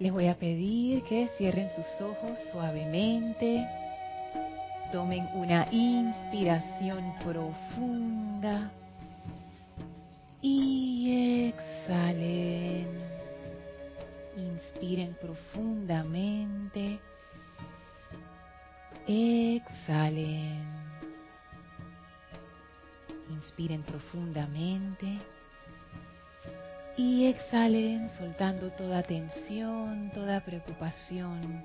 Les voy a pedir que cierren sus ojos suavemente. Tomen una inspiración profunda y exhalen. Inspiren profundamente. Exhalen. Inspiren profundamente. Y exhalen soltando toda tensión, toda preocupación.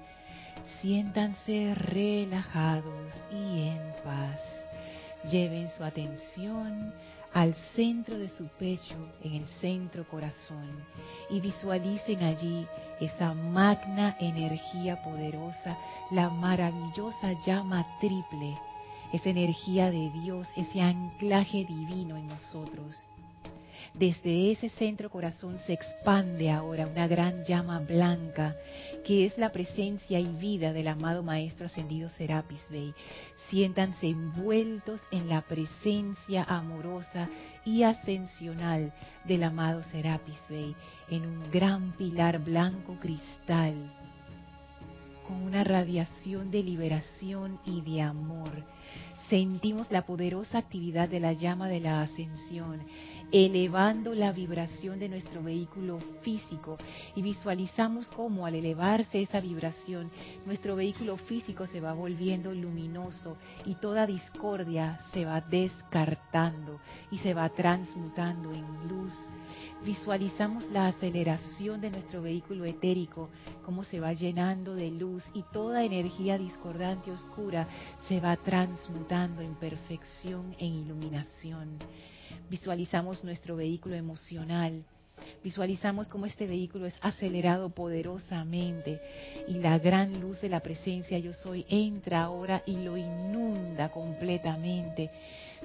Siéntanse relajados y en paz. Lleven su atención al centro de su pecho, en el centro corazón, y visualicen allí esa magna energía poderosa, la maravillosa llama triple, esa energía de Dios, ese anclaje divino en nosotros desde ese centro corazón se expande ahora una gran llama blanca, que es la presencia y vida del amado Maestro Ascendido Serapis Bey. Siéntanse envueltos en la presencia amorosa y ascensional del amado Serapis Bey, en un gran pilar blanco cristal, con una radiación de liberación y de amor. Sentimos la poderosa actividad de la llama de la ascensión elevando la vibración de nuestro vehículo físico y visualizamos cómo al elevarse esa vibración nuestro vehículo físico se va volviendo luminoso y toda discordia se va descartando y se va transmutando en luz. Visualizamos la aceleración de nuestro vehículo etérico, cómo se va llenando de luz y toda energía discordante oscura se va transmutando en perfección, en iluminación. Visualizamos nuestro vehículo emocional. Visualizamos cómo este vehículo es acelerado poderosamente y la gran luz de la presencia yo soy entra ahora y lo inunda completamente,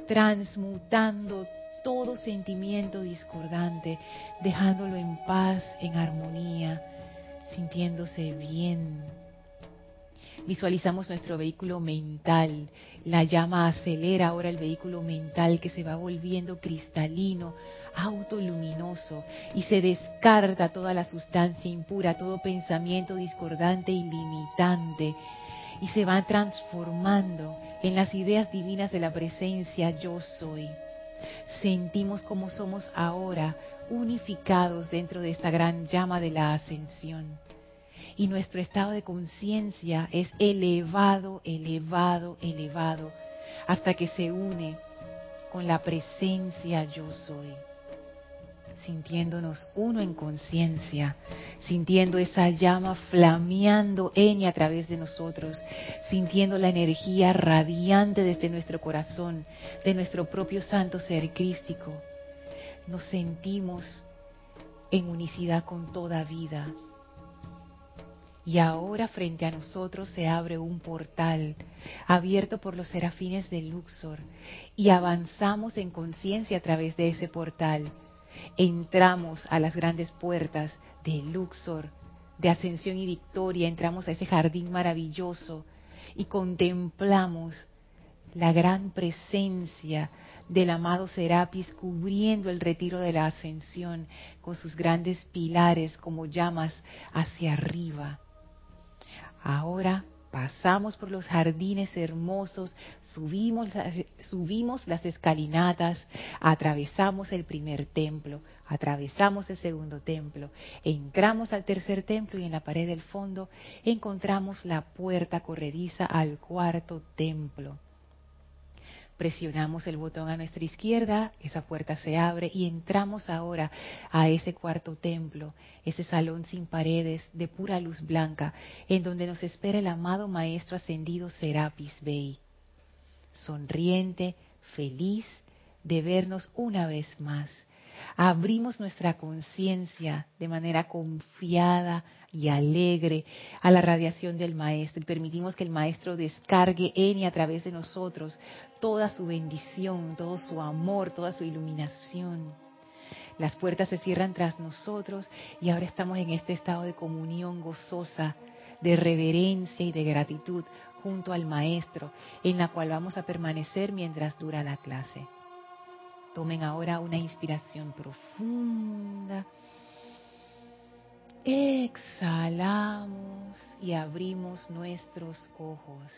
transmutando todo sentimiento discordante, dejándolo en paz, en armonía, sintiéndose bien, Visualizamos nuestro vehículo mental. La llama acelera ahora el vehículo mental que se va volviendo cristalino, autoluminoso y se descarta toda la sustancia impura, todo pensamiento discordante y limitante y se va transformando en las ideas divinas de la presencia yo soy. Sentimos como somos ahora unificados dentro de esta gran llama de la ascensión y nuestro estado de conciencia es elevado, elevado, elevado, hasta que se une con la presencia yo soy, sintiéndonos uno en conciencia, sintiendo esa llama flameando en y a través de nosotros, sintiendo la energía radiante desde nuestro corazón, de nuestro propio santo ser crístico. Nos sentimos en unicidad con toda vida, y ahora frente a nosotros se abre un portal abierto por los serafines de Luxor y avanzamos en conciencia a través de ese portal. Entramos a las grandes puertas de Luxor, de ascensión y victoria, entramos a ese jardín maravilloso y contemplamos la gran presencia del amado Serapis cubriendo el retiro de la ascensión con sus grandes pilares como llamas hacia arriba. Ahora pasamos por los jardines hermosos, subimos, las escalinatas, atravesamos el primer templo, atravesamos el segundo templo, entramos al tercer templo y en la pared del fondo encontramos la puerta corrediza al cuarto templo. Presionamos el botón a nuestra izquierda, esa puerta se abre y entramos ahora a ese cuarto templo, ese salón sin paredes de pura luz blanca, en donde nos espera el amado Maestro Ascendido Serapis Bey. Sonriente, feliz de vernos una vez más abrimos nuestra conciencia de manera confiada y alegre a la radiación del Maestro y permitimos que el Maestro descargue en y a través de nosotros toda su bendición, todo su amor, toda su iluminación. Las puertas se cierran tras nosotros y ahora estamos en este estado de comunión gozosa, de reverencia y de gratitud junto al Maestro, en la cual vamos a permanecer mientras dura la clase. Tomen ahora una inspiración profunda. Exhalamos y abrimos nuestros ojos.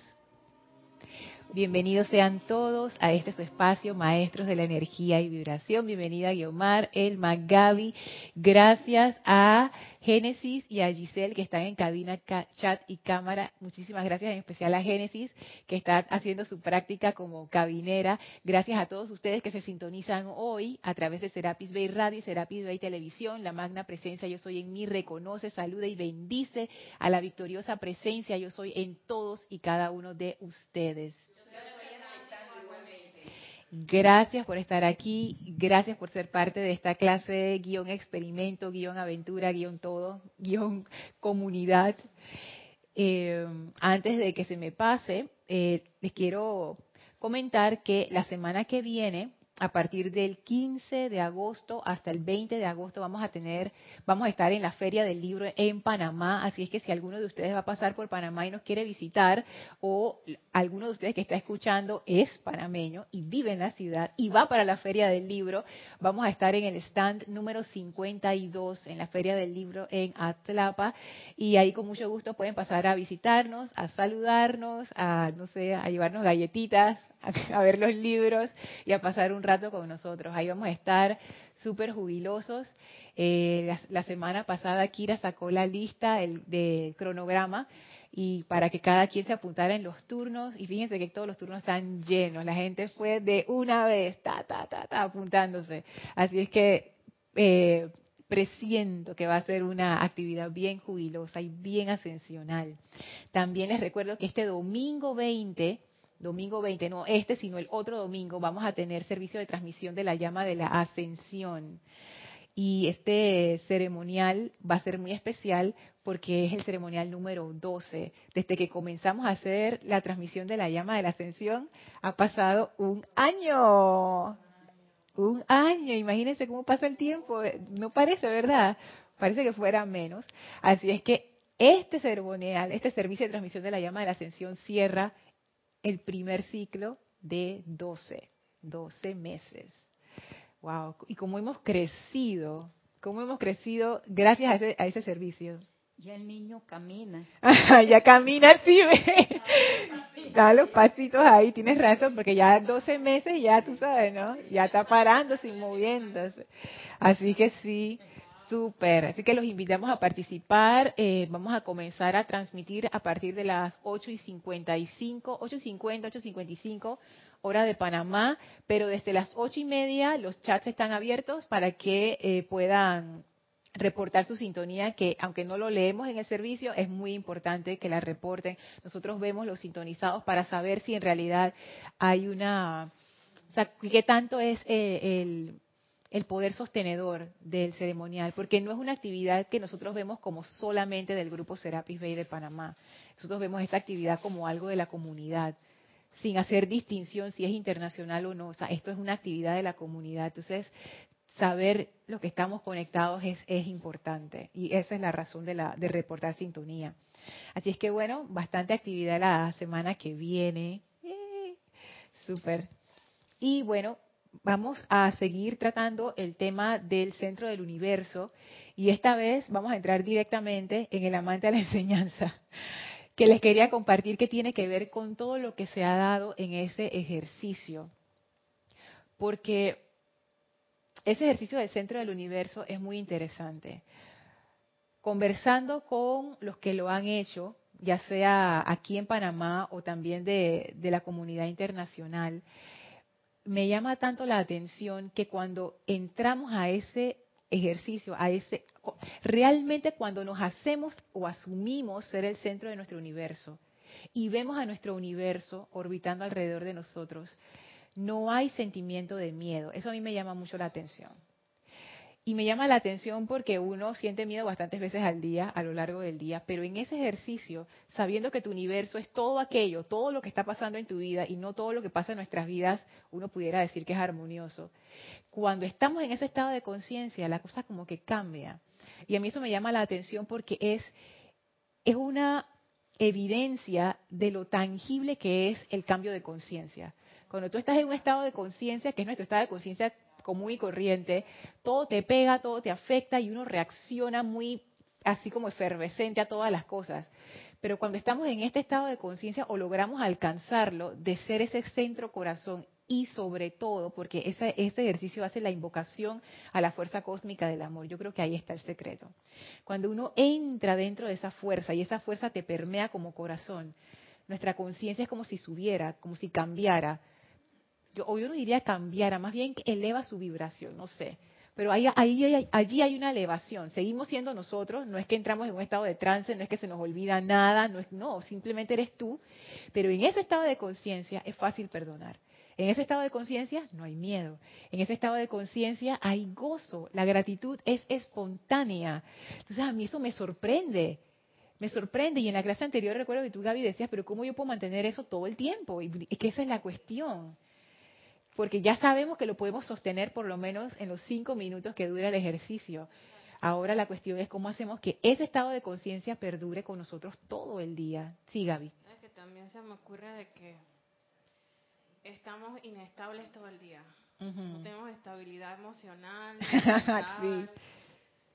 Bienvenidos sean todos a este su espacio, Maestros de la Energía y Vibración. Bienvenida Guiomar, Elma, Gaby. Gracias a Génesis y a Giselle que están en cabina, chat y cámara. Muchísimas gracias, en especial a Génesis que está haciendo su práctica como cabinera. Gracias a todos ustedes que se sintonizan hoy a través de Serapis Bay Radio y Serapis Bay Televisión. La magna presencia Yo Soy en mí reconoce, saluda y bendice a la victoriosa presencia Yo Soy en todos y cada uno de ustedes. Gracias por estar aquí, gracias por ser parte de esta clase guion experimento, guion aventura, guion todo, guion comunidad. Eh, antes de que se me pase, eh, les quiero comentar que la semana que viene a partir del 15 de agosto hasta el 20 de agosto vamos a tener, vamos a estar en la Feria del Libro en Panamá, así es que si alguno de ustedes va a pasar por Panamá y nos quiere visitar, o alguno de ustedes que está escuchando es panameño y vive en la ciudad y va para la Feria del Libro, vamos a estar en el stand número 52 en la Feria del Libro en Atlapa, y ahí con mucho gusto pueden pasar a visitarnos, a saludarnos, a, no sé, a llevarnos galletitas, a, ver los libros y a pasar un rato con nosotros. Ahí vamos a estar súper jubilosos. Eh, la, semana pasada Kira sacó la lista el, de cronograma y para que cada quien se apuntara en los turnos y fíjense que todos los turnos están llenos. La gente fue de una vez, ta, ta, ta, ta, apuntándose. Así es que eh, presiento que va a ser una actividad bien jubilosa y bien ascensional. También les recuerdo que este domingo 20 domingo 20, no este, sino el otro domingo, vamos a tener servicio de transmisión de la llama de la ascensión. Y este ceremonial va a ser muy especial porque es el ceremonial número 12. Desde que comenzamos a hacer la transmisión de la llama de la ascensión, ha pasado un año. Un año, imagínense cómo pasa el tiempo. No parece, ¿verdad? Parece que fuera menos. Así es que este ceremonial, este servicio de transmisión de la llama de la ascensión cierra el primer ciclo de 12, 12 meses. Wow, y cómo hemos crecido, cómo hemos crecido gracias a ese, a ese servicio. Ya el niño camina. ya camina, sí, ve. Da los pasitos ahí, tienes razón, porque ya 12 meses ya tú sabes, ¿no? Ya está parándose y moviéndose. Así que sí, Súper, así que los invitamos a participar. Eh, vamos a comenzar a transmitir a partir de las 8 y 55, 8 y 50, 8 y 55, hora de Panamá, pero desde las 8 y media los chats están abiertos para que eh, puedan reportar su sintonía, que aunque no lo leemos en el servicio, es muy importante que la reporten. Nosotros vemos los sintonizados para saber si en realidad hay una, o sea, qué tanto es eh, el el poder sostenedor del ceremonial, porque no es una actividad que nosotros vemos como solamente del grupo Serapis Bay de Panamá. Nosotros vemos esta actividad como algo de la comunidad, sin hacer distinción si es internacional o no. O sea, esto es una actividad de la comunidad. Entonces, saber lo que estamos conectados es, importante y esa es la razón de, la, de reportar sintonía. Así es que bueno, bastante actividad la semana que viene. Eh, súper. Y bueno, vamos a seguir tratando el tema del centro del universo y esta vez vamos a entrar directamente en el amante de la enseñanza, que les quería compartir que tiene que ver con todo lo que se ha dado en ese ejercicio. Porque ese ejercicio del centro del universo es muy interesante. Conversando con los que lo han hecho, ya sea aquí en Panamá o también de, de la comunidad internacional, me llama tanto la atención que cuando entramos a ese ejercicio, a ese realmente cuando nos hacemos o asumimos ser el centro de nuestro universo y vemos a nuestro universo orbitando alrededor de nosotros, no hay sentimiento de miedo. Eso a mí me llama mucho la atención. Y me llama la atención porque uno siente miedo bastantes veces al día, a lo largo del día, pero en ese ejercicio, sabiendo que tu universo es todo aquello, todo lo que está pasando en tu vida y no todo lo que pasa en nuestras vidas, uno pudiera decir que es armonioso. Cuando estamos en ese estado de conciencia, la cosa como que cambia. Y a mí eso me llama la atención porque es, es una evidencia de lo tangible que es el cambio de conciencia. Cuando tú estás en un estado de conciencia, que es nuestro estado de conciencia común y corriente, todo te pega, todo te afecta y uno reacciona muy así como efervescente a todas las cosas. Pero cuando estamos en este estado de conciencia o logramos alcanzarlo, de ser ese centro corazón y sobre todo, porque ese, este ejercicio hace la invocación a la fuerza cósmica del amor. Yo creo que ahí está el secreto. Cuando uno entra dentro de esa fuerza y esa fuerza te permea como corazón, nuestra conciencia es como si subiera, como si cambiara. Yo, o no diría cambiara, más bien eleva su vibración, no sé pero ahí, ahí, allí hay una elevación. Seguimos siendo nosotros, no es que entramos en un estado de trance, no es que se nos olvida nada, no, es, no simplemente eres tú, pero en ese estado de conciencia es fácil perdonar. En ese estado de conciencia no hay miedo. En ese estado de conciencia hay gozo. La gratitud es espontánea. Entonces a mí eso me sorprende. Me sorprende. Y en la clase anterior recuerdo que tú, Gaby, decías, pero ¿cómo yo puedo mantener eso todo el tiempo? Y que esa es la cuestión porque ya sabemos que lo podemos sostener por lo menos en los cinco minutos que dura el ejercicio. Ahora la cuestión es cómo hacemos que ese estado de conciencia perdure con nosotros todo el día. Sí, Gaby. Es que también se me ocurre de que estamos inestables todo el día. No tenemos estabilidad emocional, ni,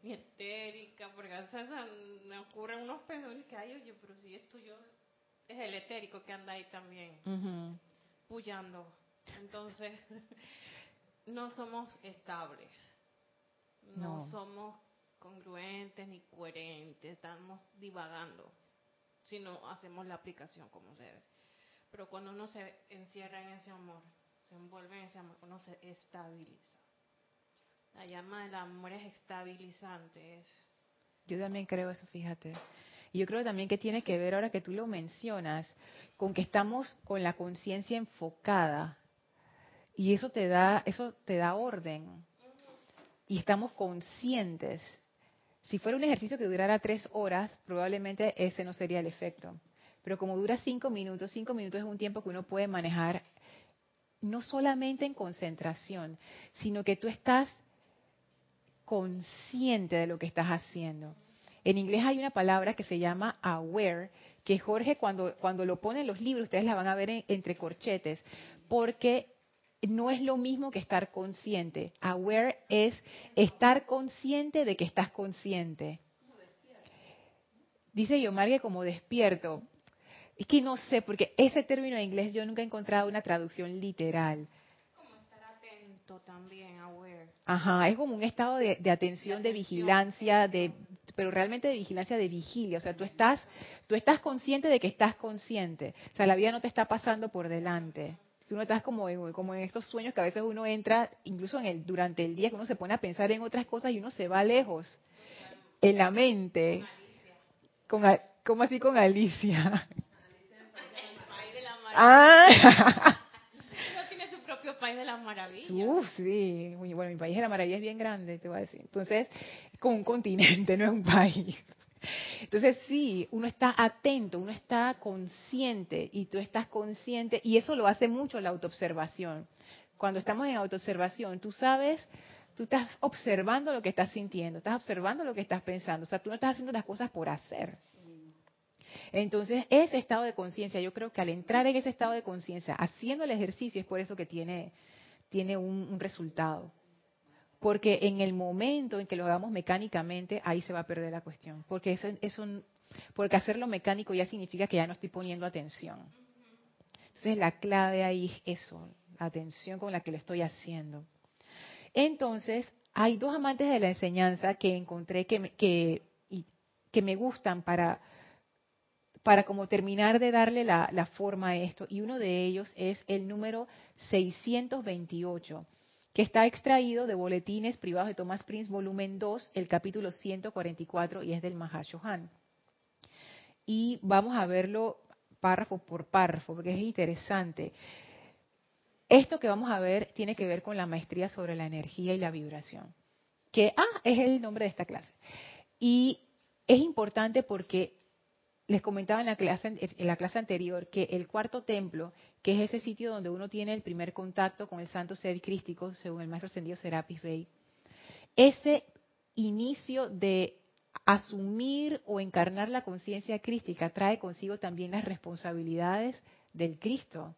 ni etérica, porque a veces me ocurren unos pensamientos que hay, oye, pero si esto yo es el etérico que anda ahí también, uh pullando entonces, no somos estables, no, somos congruentes ni coherentes, estamos divagando si no hacemos la aplicación como se debe. Pero cuando uno se encierra en ese amor, se envuelve en ese amor, uno se estabiliza. La llama del amor es estabilizante. Es... Yo también creo eso, fíjate. Y yo creo también que tiene que ver, ahora que tú lo mencionas, con que estamos con la conciencia enfocada y eso te da, eso te da orden. Y estamos conscientes. Si fuera un ejercicio que durara tres horas, probablemente ese no sería el efecto. Pero como dura cinco minutos, cinco minutos es un tiempo que uno puede manejar no solamente en concentración, sino que tú estás consciente de lo que estás haciendo. En inglés hay una palabra que se llama aware, que Jorge cuando, cuando lo pone en los libros, ustedes la van a ver entre corchetes, porque no es lo mismo que estar consciente. Aware es estar consciente de que estás consciente. Dice Yomar que como despierto. Es que no sé, porque ese término en inglés yo nunca he encontrado una traducción literal. Como estar atento también, aware. Ajá, es como un estado de, atención, de, vigilancia, de, pero realmente de vigilancia, de vigilia. O sea, tú estás, tú estás consciente de que estás consciente. O sea, la vida no te está pasando por delante. Tú no estás como en, como en estos sueños que a veces uno entra, incluso en el, durante el día, que uno se pone a pensar en otras cosas y uno se va lejos en la mente. Con, ¿Cómo así con Alicia? Ah. tiene su propio país de las maravillas. Uf, sí. Bueno, mi país de la maravilla es bien grande, te voy a decir. Entonces, como un continente, no es un país. Entonces sí, uno está atento, uno está consciente y tú estás consciente y eso lo hace mucho la autoobservación. Cuando estamos en autoobservación, tú sabes, tú estás observando lo que estás sintiendo, estás observando lo que estás pensando, o sea, tú no estás haciendo las cosas por hacer. Entonces, ese estado de conciencia, yo creo que al entrar en ese estado de conciencia, haciendo el ejercicio, es por eso que tiene, tiene un resultado porque en el momento en que lo hagamos mecánicamente, ahí se va a perder la cuestión, porque eso, porque hacerlo mecánico ya significa que ya no estoy poniendo atención. Entonces la clave ahí es eso, la atención con la que lo estoy haciendo. Entonces, hay dos amantes de la enseñanza que encontré que me, que, que me gustan para, para como terminar de darle la, la forma a esto, y uno de ellos es el número 628 que está extraído de Boletines Privados de Thomas Prince, volumen 2, el capítulo 144, y es del Mahashohan. Y vamos a verlo párrafo por párrafo, porque es interesante. Esto que vamos a ver tiene que ver con la maestría sobre la energía y la vibración, que, ah, es el nombre de esta clase. Y es importante porque les comentaba en la, clase, anterior que el cuarto templo, que es ese sitio donde uno tiene el primer contacto con el santo ser crístico, según el maestro ascendido Serapis Bey, ese inicio de asumir o encarnar la conciencia crística trae consigo también las responsabilidades del Cristo.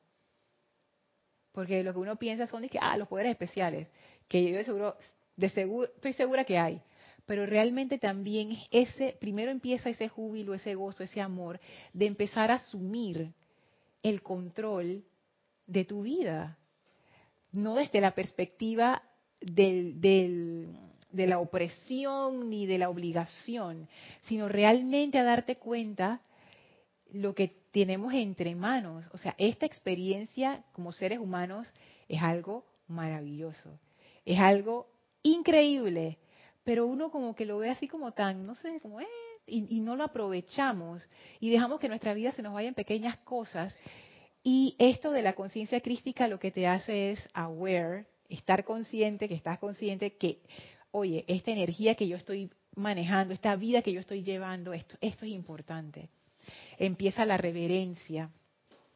Porque lo que uno piensa son que, ah, los poderes especiales, que yo de seguro, de estoy segura que hay, pero realmente también ese, primero empieza ese júbilo, ese gozo, ese amor de empezar a asumir el control de tu vida. No desde la perspectiva del, de la opresión ni de la obligación, sino realmente a darte cuenta lo que tenemos entre manos. O sea, esta experiencia como seres humanos es algo maravilloso, es algo increíble, pero uno como que lo ve así como tan, no sé, como, eh, y, no lo aprovechamos y dejamos que nuestra vida se nos vaya en pequeñas cosas. Y esto de la conciencia crística lo que te hace es aware, estar consciente, que estás consciente que, oye, esta energía que yo estoy manejando, esta vida que yo estoy llevando, esto, esto es importante empieza la reverencia.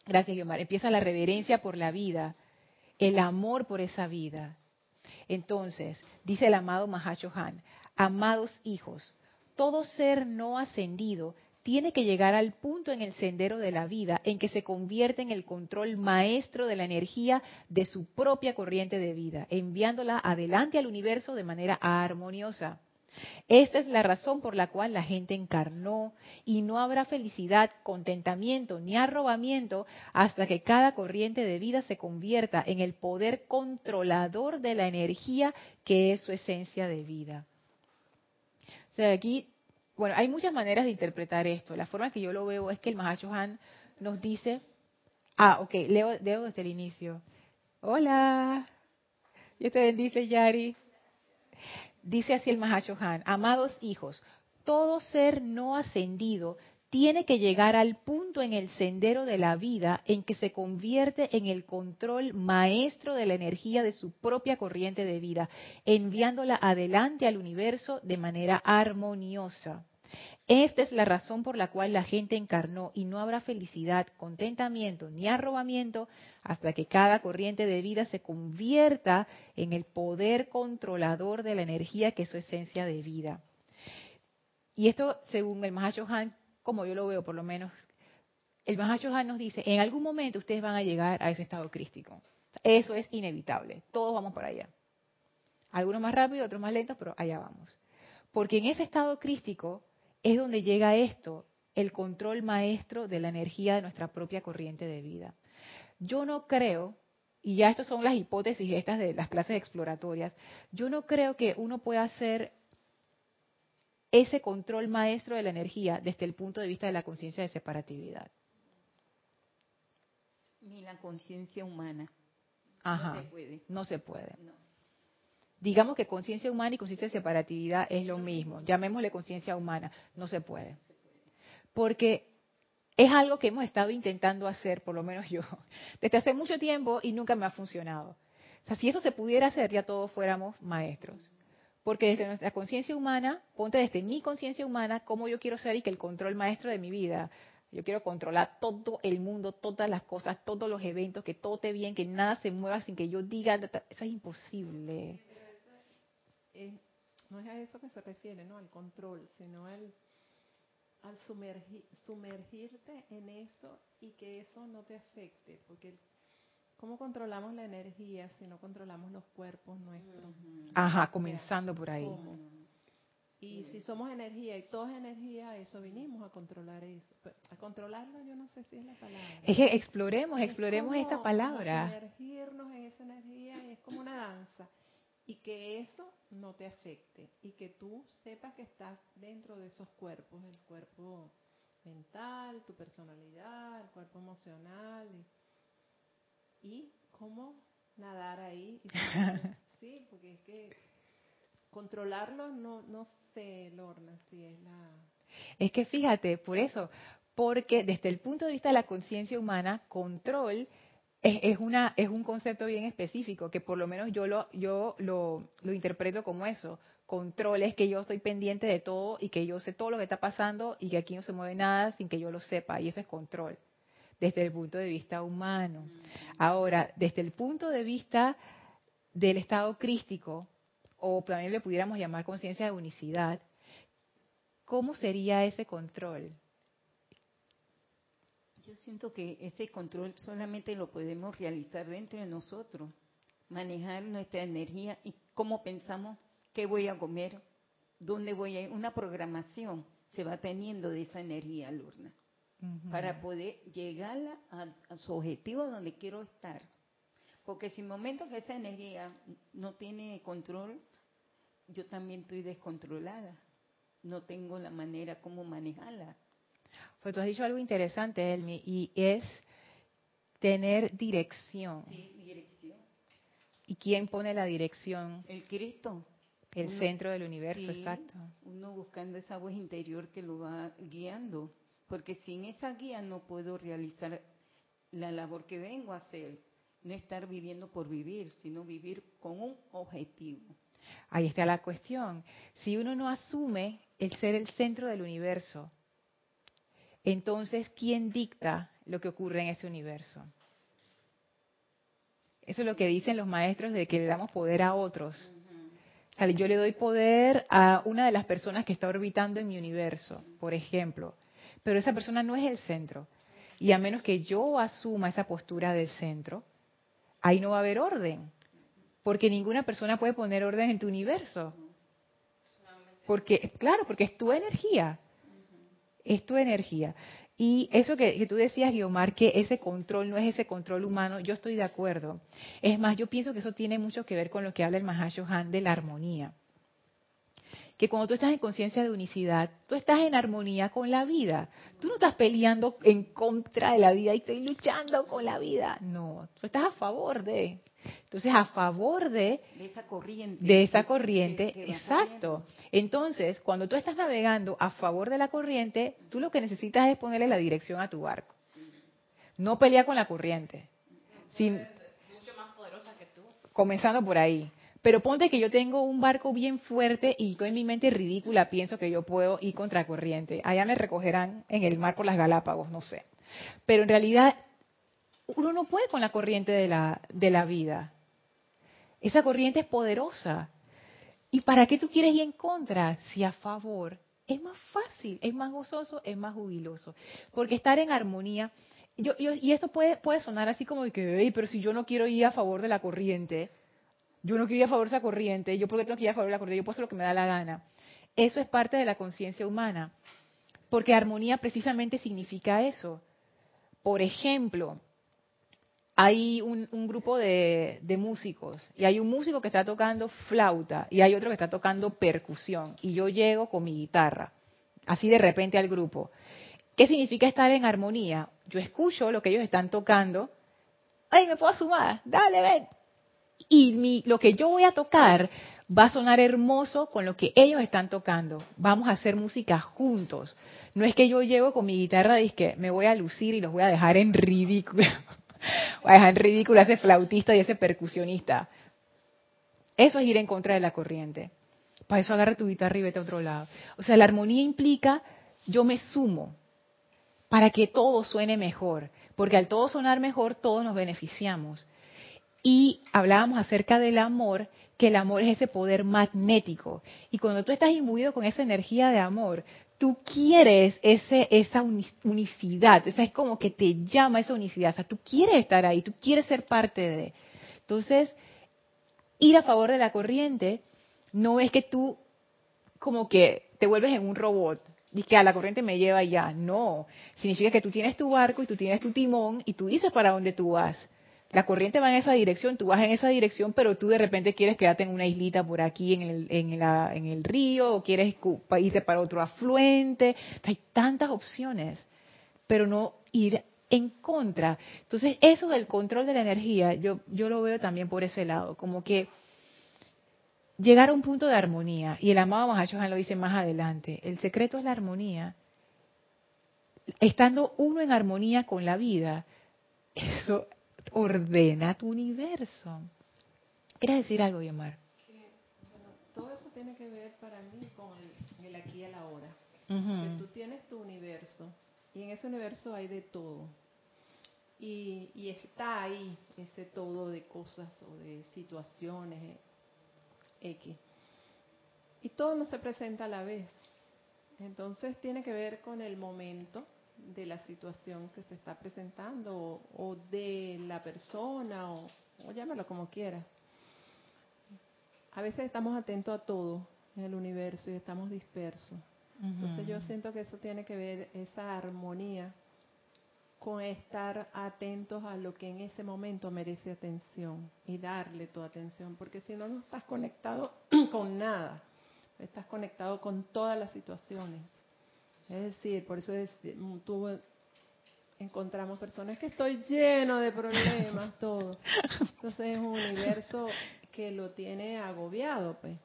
Gracias, Guiomar. Empieza la reverencia por la vida, el amor por esa vida. Entonces, dice el amado Mahashohan, amados hijos, todo ser no ascendido tiene que llegar al punto en el sendero de la vida en que se convierte en el control maestro de la energía de su propia corriente de vida, enviándola adelante al universo de manera armoniosa. Esta es la razón por la cual la gente encarnó y no habrá felicidad, contentamiento ni arrobamiento hasta que cada corriente de vida se convierta en el poder controlador de la energía que es su esencia de vida. O sea, aquí, bueno, hay muchas maneras de interpretar esto. La forma que yo lo veo es que el Mahashohan nos dice, ah, ok, leo, leo desde el inicio. Hola, Dios te bendice, Yari. Dice así el Mahashohan, amados hijos, todo ser no ascendido tiene que llegar al punto en el sendero de la vida en que se convierte en el control maestro de la energía de su propia corriente de vida, enviándola adelante al universo de manera armoniosa. Esta es la razón por la cual la gente encarnó y no habrá felicidad, contentamiento ni arrobamiento hasta que cada corriente de vida se convierta en el poder controlador de la energía que es su esencia de vida. Y esto, según el Mahashohan, como yo lo veo por lo menos, el Mahashohan nos dice, en algún momento ustedes van a llegar a ese estado crístico. Eso es inevitable, todos vamos por allá. Algunos más rápido, otros más lentos, pero allá vamos. Porque en ese estado crístico es donde llega esto, el control maestro de la energía de nuestra propia corriente de vida. Yo no creo, y ya estas son las hipótesis estas de las clases exploratorias, yo no creo que uno pueda hacer ese control maestro de la energía desde el punto de vista de la conciencia de separatividad. Ni la conciencia humana. Ajá, no se puede. No se puede digamos que conciencia humana y conciencia de separatividad es lo mismo, llamémosle conciencia humana, no se puede. Porque es algo que hemos estado intentando hacer, por lo menos yo, desde hace mucho tiempo y nunca me ha funcionado. O sea, si eso se pudiera hacer, ya todos fuéramos maestros. Porque desde nuestra conciencia humana, ponte desde mi conciencia humana, cómo yo quiero ser y que el control maestro de mi vida. Yo quiero controlar todo el mundo, todas las cosas, todos los eventos, que todo esté bien, que nada se mueva sin que yo diga. Eso es imposible no es a eso que se refiere, ¿no? Al control, sino al, al sumergirte en eso y que eso no te afecte, porque ¿cómo controlamos la energía si no controlamos los cuerpos nuestros? Ajá, comenzando por ahí. Y si somos energía y todo es energía, eso vinimos a controlar eso. A controlarlo yo no sé si es la palabra. Es que exploremos, exploremos esta palabra. Sumergirnos en esa energía y es como una danza y que eso no te afecte y que tú sepas que estás dentro de esos cuerpos, el cuerpo mental, tu personalidad, el cuerpo emocional y, cómo nadar ahí. sí, porque es que controlarlo no, no sé, Lorna, si es la... Es que fíjate, por eso, porque desde el punto de vista de la conciencia humana, control es, una, es un concepto bien específico, que por lo menos yo lo, yo lo, lo interpreto como eso. Control es que yo estoy pendiente de todo y que yo sé todo lo que está pasando y que aquí no se mueve nada sin que yo lo sepa. Y ese es control, desde el punto de vista humano. Ahora, desde el punto de vista del estado crístico, o también le pudiéramos llamar conciencia de unicidad, ¿cómo sería ese control? Yo siento que ese control solamente lo podemos realizar dentro de nosotros, manejar nuestra energía y cómo pensamos qué voy a comer, dónde voy a ir, una programación se va teniendo de esa energía, Lurna, para poder llegar a, a, su objetivo donde quiero estar. Porque si en momento que esa energía no tiene control, yo también estoy descontrolada. No tengo la manera como manejarla. Pues tú has dicho algo interesante, Elmi, y es tener dirección. Sí, dirección. ¿Y quién pone la dirección? El Cristo. El centro del universo, exacto. Uno buscando esa voz interior que lo va guiando. Porque sin esa guía no puedo realizar la labor que vengo a hacer. No estar viviendo por vivir, sino vivir con un objetivo. Ahí está la cuestión. Si uno no asume el ser el centro del universo, entonces, ¿quién dicta lo que ocurre en ese universo? Eso es lo que dicen los maestros de que le damos poder a otros. yo le doy poder a una de las personas que está orbitando en mi universo, por ejemplo, pero esa persona no es el centro. Y a menos que yo asuma esa postura del centro, ahí no va a haber orden, porque ninguna persona puede poner orden en tu universo. Porque, claro, porque es tu energía es tu energía. Y eso que, tú decías, Guiomar, que ese control no es ese control humano, yo estoy de acuerdo. Es más, yo pienso que eso tiene mucho que ver con lo que habla el Mahashohan de la armonía. Que cuando tú estás en conciencia de unicidad, tú estás en armonía con la vida. Tú no estás peleando en contra de la vida y estoy luchando con la vida. No, tú estás a favor de. Entonces, a favor de, de esa corriente. De esa corriente, exacto. Entonces, cuando tú estás navegando a favor de la corriente, tú lo que necesitas es ponerle la dirección a tu barco. No pelea con la corriente. Sin, mucho más poderosa que tú. Comenzando por ahí. Pero ponte que yo tengo un barco bien fuerte y yo en mi mente ridícula pienso que yo puedo ir contra corriente. Allá me recogerán en el mar por las Galápagos, no sé. Pero en realidad uno no puede con la corriente de la, de la vida. Esa corriente es poderosa. ¿Y para qué tú quieres ir en contra? Si a favor es más fácil, es más gozoso, es más jubiloso. Porque estar en armonía, yo, y esto puede, puede sonar así como de que, pero si yo no quiero ir a favor de la corriente, yo no quiero ir a favor de esa corriente, yo porque tengo que ir a favor de la corriente, yo puedo hacer lo que me da la gana. Eso es parte de la conciencia humana. Porque armonía precisamente significa eso. Por ejemplo, hay un, grupo de, músicos y hay un músico que está tocando flauta y hay otro que está tocando percusión y yo llego con mi guitarra, así de repente al grupo. ¿Qué significa estar en armonía? Yo escucho lo que ellos están tocando. ¡Ay, me puedo sumar! ¡Dale, ven! Y mi, lo que yo voy a tocar va a sonar hermoso con lo que ellos están tocando. Vamos a hacer música juntos. No es que yo llego con mi guitarra y que me voy a lucir y los voy a dejar en ridículo. en ridículo a ese flautista y ese percusionista. Eso es ir en contra de la corriente. Para eso agarra tu guitarra y vete a otro lado. O sea, la armonía implica yo me sumo para que todo suene mejor. Porque al todo sonar mejor, todos nos beneficiamos. Y hablábamos acerca del amor, que el amor es ese poder magnético. Y cuando tú estás imbuido con esa energía de amor, tú quieres ese, esa unicidad, esa es como que te llama esa unicidad, o sea, tú quieres estar ahí, tú quieres ser parte de. Entonces, ir a favor de la corriente no es que tú como que te vuelves en un robot y que a la corriente me lleva ya, no, significa que tú tienes tu barco y tú tienes tu timón y tú dices para dónde tú vas la corriente va en esa dirección, tú vas en esa dirección, pero tú de repente quieres quedarte en una islita por aquí en el, en el río o quieres irte para otro afluente. Hay tantas opciones, pero no ir en contra. Entonces, eso del control de la energía, yo, yo lo veo también por ese lado, como que llegar a un punto de armonía, y el amado Mahashohan lo dice más adelante, el secreto es la armonía. Estando uno en armonía con la vida, eso ordena tu universo. ¿Quieres decir algo, Yomar? todo eso tiene que ver para mí con el, aquí y el ahora. tú tienes tu universo y en ese universo hay de todo. Y, y, está ahí ese todo de cosas o de situaciones X. Y todo no se presenta a la vez. Entonces tiene que ver con el momento de la situación que se está presentando o, de la persona o, llámalo como quieras. A veces estamos atentos a todo, en el universo y estamos dispersos. Entonces yo siento que eso tiene que ver, esa armonía, con estar atentos a lo que en ese momento merece atención y darle tu atención, porque si no, no estás conectado con nada, estás conectado con todas las situaciones. Es decir, por eso es, encontramos personas que estoy lleno de problemas, todo. Entonces es un universo que lo tiene agobiado, pues.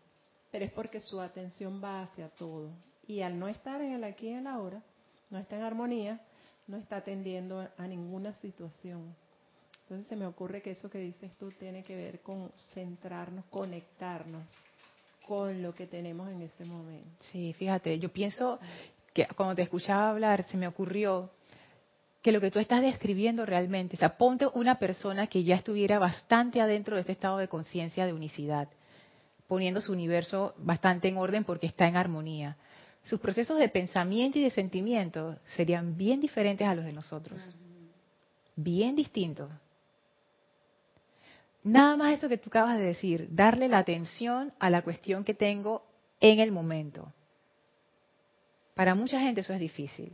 Pero es porque su atención va hacia todo. Y al no estar en el aquí y en la ahora, no está en armonía, no está atendiendo a ninguna situación. Entonces se me ocurre que eso que dices tú tiene que ver con centrarnos, conectarnos con lo que tenemos en ese momento. Sí, fíjate, yo pienso que cuando te escuchaba hablar se me ocurrió que lo que tú estás describiendo realmente, o sea, ponte una persona que ya estuviera bastante adentro de este estado de conciencia de unicidad, poniendo su universo bastante en orden porque está en armonía. Sus procesos de pensamiento y de sentimiento serían bien diferentes a los de nosotros. Bien distintos. Nada más eso que tú acabas de decir, darle la atención a la cuestión que tengo en el momento. Para mucha gente eso es difícil.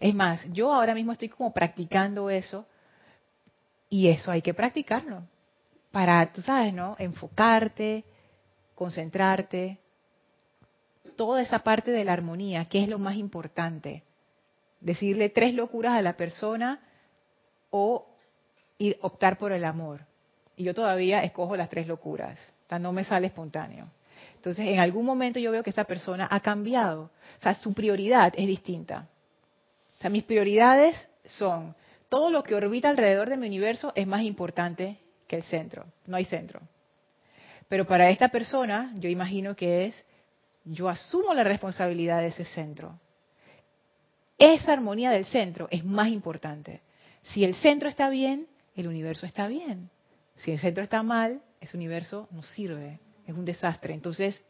Es más, yo ahora mismo estoy como practicando eso y eso hay que practicarlo para, tú sabes, ¿no? Enfocarte, concentrarte, toda esa parte de la armonía, que es lo más importante. Decirle tres locuras a la persona o ir, optar por el amor. Y yo todavía escojo las tres locuras, no me sale espontáneo. Entonces, en algún momento yo veo que esa persona ha cambiado. O sea, su prioridad es distinta sea, mis prioridades son, todo lo que orbita alrededor de mi universo es más importante que el centro. No hay centro. Pero para esta persona, yo imagino que es, yo asumo la responsabilidad de ese centro. Esa armonía del centro es más importante. Si el centro está bien, el universo está bien. Si el centro está mal, ese universo no sirve, es un desastre. Entonces,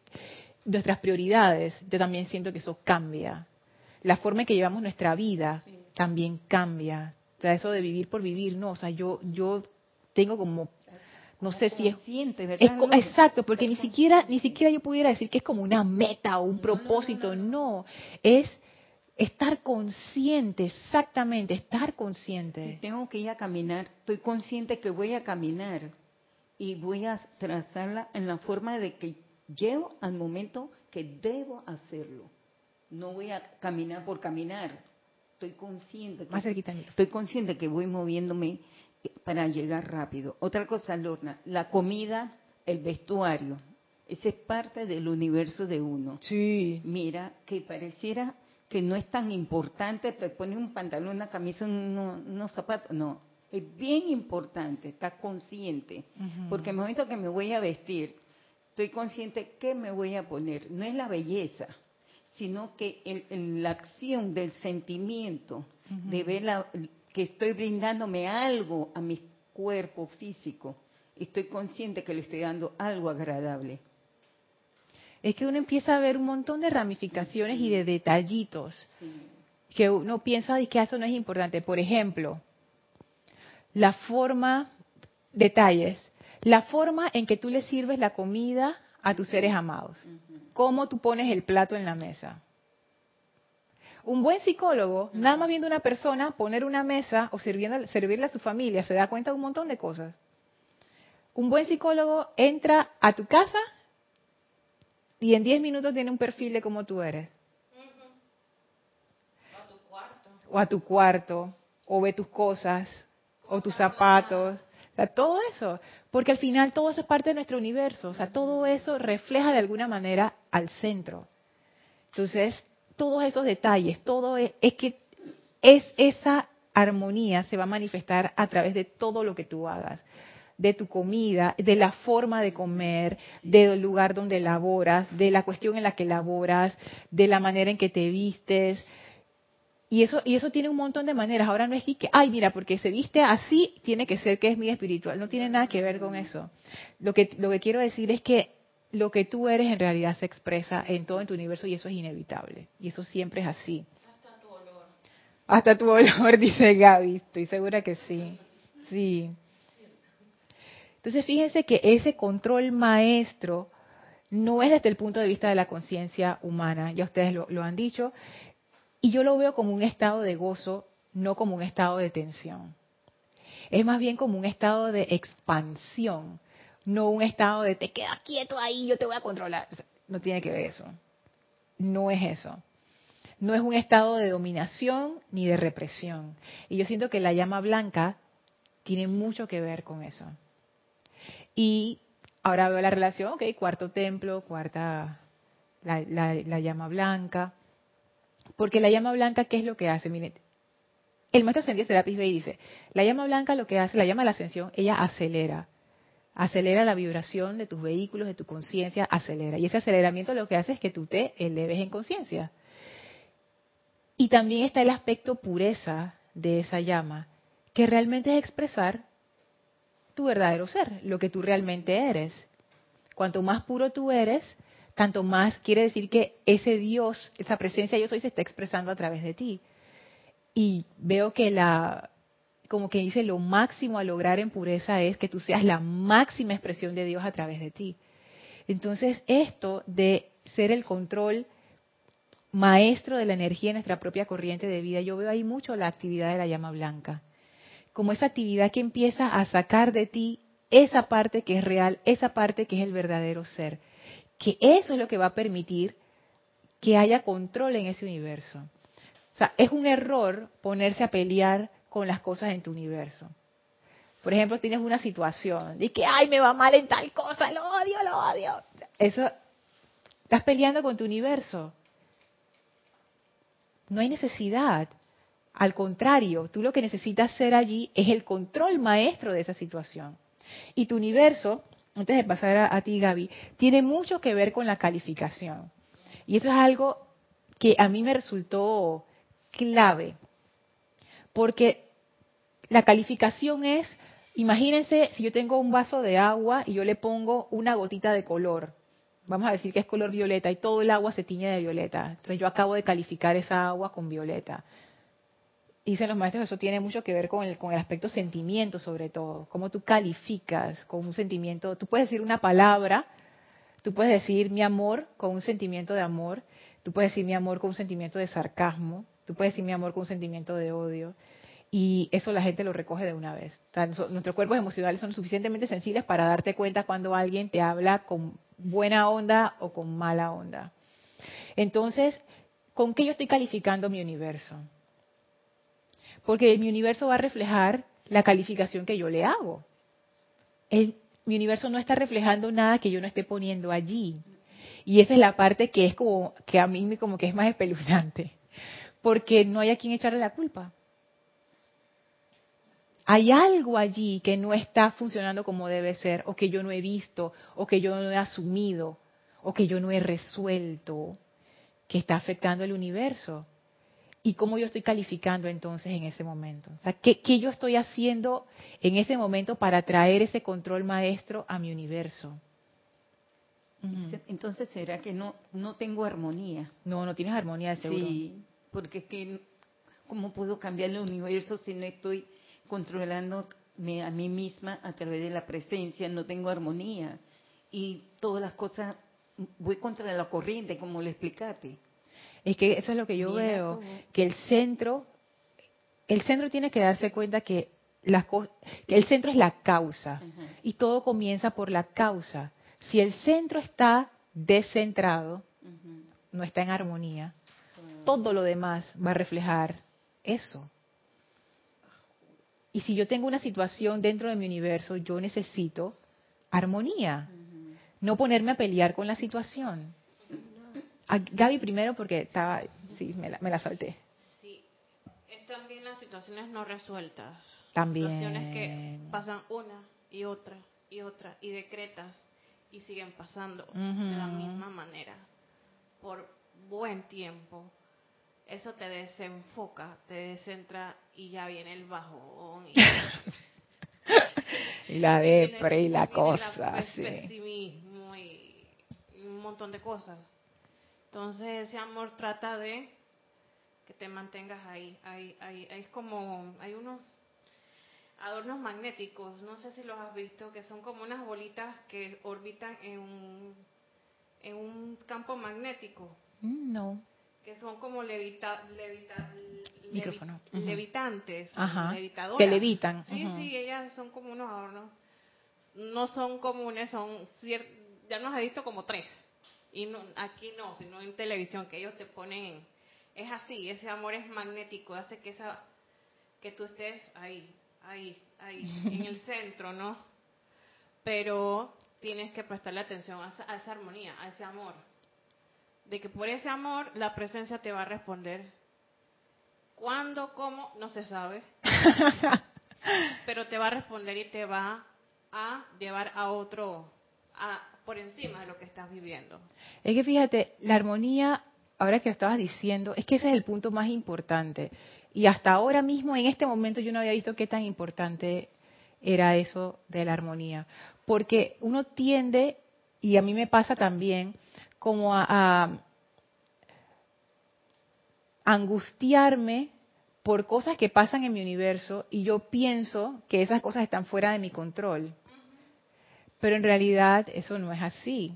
nuestras prioridades, yo también siento que eso cambia. La forma en que llevamos nuestra vida también cambia. O sea, eso de vivir por vivir, no, o sea, yo yo tengo como no sé si es, es exacto, porque ni siquiera ni siquiera yo pudiera decir que es como una meta o un propósito, no, es estar consciente, exactamente, estar consciente. Si tengo que ir a caminar, estoy consciente que voy a caminar y voy a trazarla en la forma de que llego al momento que debo hacerlo no voy a caminar por caminar. Estoy consciente. Que, Estoy consciente que voy moviéndome para llegar rápido. Otra cosa, Lorna, la comida, el vestuario. Ese es parte del universo de uno. Sí. Mira, que pareciera que no es tan importante te poner un pantalón, una camisa, unos, zapatos. No, es bien importante, estar consciente. Porque el momento que me voy a vestir, estoy consciente qué me voy a poner. No es la belleza, sino que la acción del sentimiento, de ver que estoy brindándome algo a mi cuerpo físico, estoy consciente que le estoy dando algo agradable. Es que uno empieza a ver un montón de ramificaciones y de detallitos que uno piensa que eso no es importante. Por ejemplo, la forma, detalles, la forma en que tú le sirves la comida a tus seres amados. Cómo tú pones el plato en la mesa. Un buen psicólogo, nada más viendo una persona poner una mesa o servirle a su familia, se da cuenta de un montón de cosas. Un buen psicólogo entra a tu casa y en 10 minutos tiene un perfil de cómo tú eres. O a tu cuarto. O a tu cuarto, o ve tus cosas, o tus zapatos. O sea, todo eso, porque al final todo eso es parte de nuestro universo, o sea, todo eso refleja de alguna manera al centro. Entonces, todos esos detalles, todo es, es que es esa armonía se va a manifestar a través de todo lo que tú hagas, de tu comida, de la forma de comer, del lugar donde laboras, de la cuestión en la que laboras, de la manera en que te vistes, y eso, y eso tiene un montón de maneras. Ahora no es que, ay, mira, porque se viste así, tiene que ser que es muy espiritual. No tiene nada que ver con eso. Lo que, lo que quiero decir es que lo que tú eres en realidad se expresa en todo en tu universo y eso es inevitable. Y eso siempre es así. Hasta tu olor. Hasta tu olor, dice Gaby. Estoy segura que sí. Sí. Entonces fíjense que ese control maestro no es desde el punto de vista de la conciencia humana, ya ustedes lo han dicho, y yo lo veo como un estado de gozo, no como un estado de tensión. Es más bien como un estado de expansión, no un estado de te quedas quieto ahí, yo te voy a controlar. No tiene que ver eso. No es eso. No es un estado de dominación ni de represión. Y yo siento que la llama blanca tiene mucho que ver con eso. Y ahora veo la relación, ok, cuarto templo, cuarta, la, llama blanca. Porque la llama blanca, ¿qué es lo que hace? Miren, el maestro Ascendido Serapis Bey dice, la llama blanca lo que hace, la llama de la ascensión, ella acelera. Acelera la vibración de tus vehículos, de tu conciencia, acelera. Y ese aceleramiento lo que hace es que tú te eleves en conciencia. Y también está el aspecto pureza de esa llama, que realmente es expresar tu verdadero ser, lo que tú realmente eres. Cuanto más puro tú eres, tanto más quiere decir que ese Dios, esa presencia yo soy, se está expresando a través de ti. Y veo que la, como que dice, lo máximo a lograr en pureza es que tú seas la máxima expresión de Dios a través de ti. Entonces, esto de ser el control maestro de la energía en nuestra propia corriente de vida, yo veo ahí mucho la actividad de la llama blanca como esa actividad que empieza a sacar de ti esa parte que es real, esa parte que es el verdadero ser. Que eso es lo que va a permitir que haya control en ese universo. O sea, es un error ponerse a pelear con las cosas en tu universo. Por ejemplo, tienes una situación de que, ay, me va mal en tal cosa, lo odio, lo odio. Eso, estás peleando con tu universo. No hay necesidad. Al contrario, tú lo que necesitas ser allí es el control maestro de esa situación. Y tu universo, antes de pasar a, ti, Gaby, tiene mucho que ver con la calificación. Y eso es algo que a mí me resultó clave. Porque la calificación es, imagínense si yo tengo un vaso de agua y yo le pongo una gotita de color. Vamos a decir que es color violeta y todo el agua se tiñe de violeta. Entonces yo acabo de calificar esa agua con violeta dicen los maestros, eso tiene mucho que ver con el, aspecto sentimiento sobre todo, cómo tú calificas con un sentimiento, tú puedes decir una palabra, tú puedes decir mi amor con un sentimiento de amor, tú puedes decir mi amor con un sentimiento de sarcasmo, tú puedes decir mi amor con un sentimiento de odio, y eso la gente lo recoge de una vez. nuestros cuerpos emocionales son suficientemente sensibles para darte cuenta cuando alguien te habla con buena onda o con mala onda. Entonces, ¿con qué yo estoy calificando mi universo? Porque mi universo va a reflejar la calificación que yo le hago. mi universo no está reflejando nada que yo no esté poniendo allí. Y esa es la parte que es como que a mí me como que es más espeluznante, porque no hay a quien echarle la culpa. Hay algo allí que no está funcionando como debe ser, o que yo no he visto, o que yo no he asumido, o que yo no he resuelto, que está afectando el universo y cómo yo estoy calificando entonces en ese momento. O sea, ¿qué, yo estoy haciendo en ese momento para traer ese control maestro a mi universo? Entonces, ¿será que no, no tengo armonía? No, no tienes armonía de seguro. Sí, porque es que, ¿cómo puedo cambiar el universo si no estoy controlando a mí misma a través de la presencia? No tengo armonía. Y todas las cosas, voy contra la corriente, como le explicaste. Es que eso es lo que yo veo, que el centro, el centro tiene que darse cuenta que, que el centro es la causa y todo comienza por la causa. Si el centro está descentrado, no está en armonía, todo lo demás va a reflejar eso. Y si yo tengo una situación dentro de mi universo, yo necesito armonía, no ponerme a pelear con la situación. A Gaby primero porque estaba, sí, me la, me la salté. Sí, es también las situaciones no resueltas. También. Situaciones que pasan una y otra y otra y decretas y siguen pasando de la misma manera por buen tiempo. Eso te desenfoca, te descentra y ya viene el bajo Y, la depre y la cosa, el pesimismo y un montón de cosas. Entonces ese amor trata de que te mantengas ahí. Hay, hay, es como, hay unos adornos magnéticos, no sé si los has visto, que son como unas bolitas que orbitan en un, en un campo magnético. Mm, no. Que son como levita, levita, Micrófono. levitantes, Ajá. levitadoras. Que levitan. Sí, sí, ellas son como unos adornos. No son comunes, son cier- ya nos ha visto como tres. Y no, aquí no, sino en televisión, que ellos te ponen, es así, ese amor es magnético, hace que esa, que tú estés ahí, ahí, ahí, en el centro, ¿no? Pero tienes que prestarle atención a esa, a esa armonía, a ese amor. De que por ese amor la presencia te va a responder. ¿Cuándo, cómo? No se sabe. Pero te va a responder y te va a llevar a otro, a, por encima de lo que estás viviendo. Es que fíjate, la armonía, ahora que lo estabas diciendo, es que ese es el punto más importante. Y hasta ahora mismo, en este momento, yo no había visto qué tan importante era eso de la armonía. Porque uno tiende, y a mí me pasa también, como a, a angustiarme por cosas que pasan en mi universo y yo pienso que esas cosas están fuera de mi control. Pero en realidad eso no es así.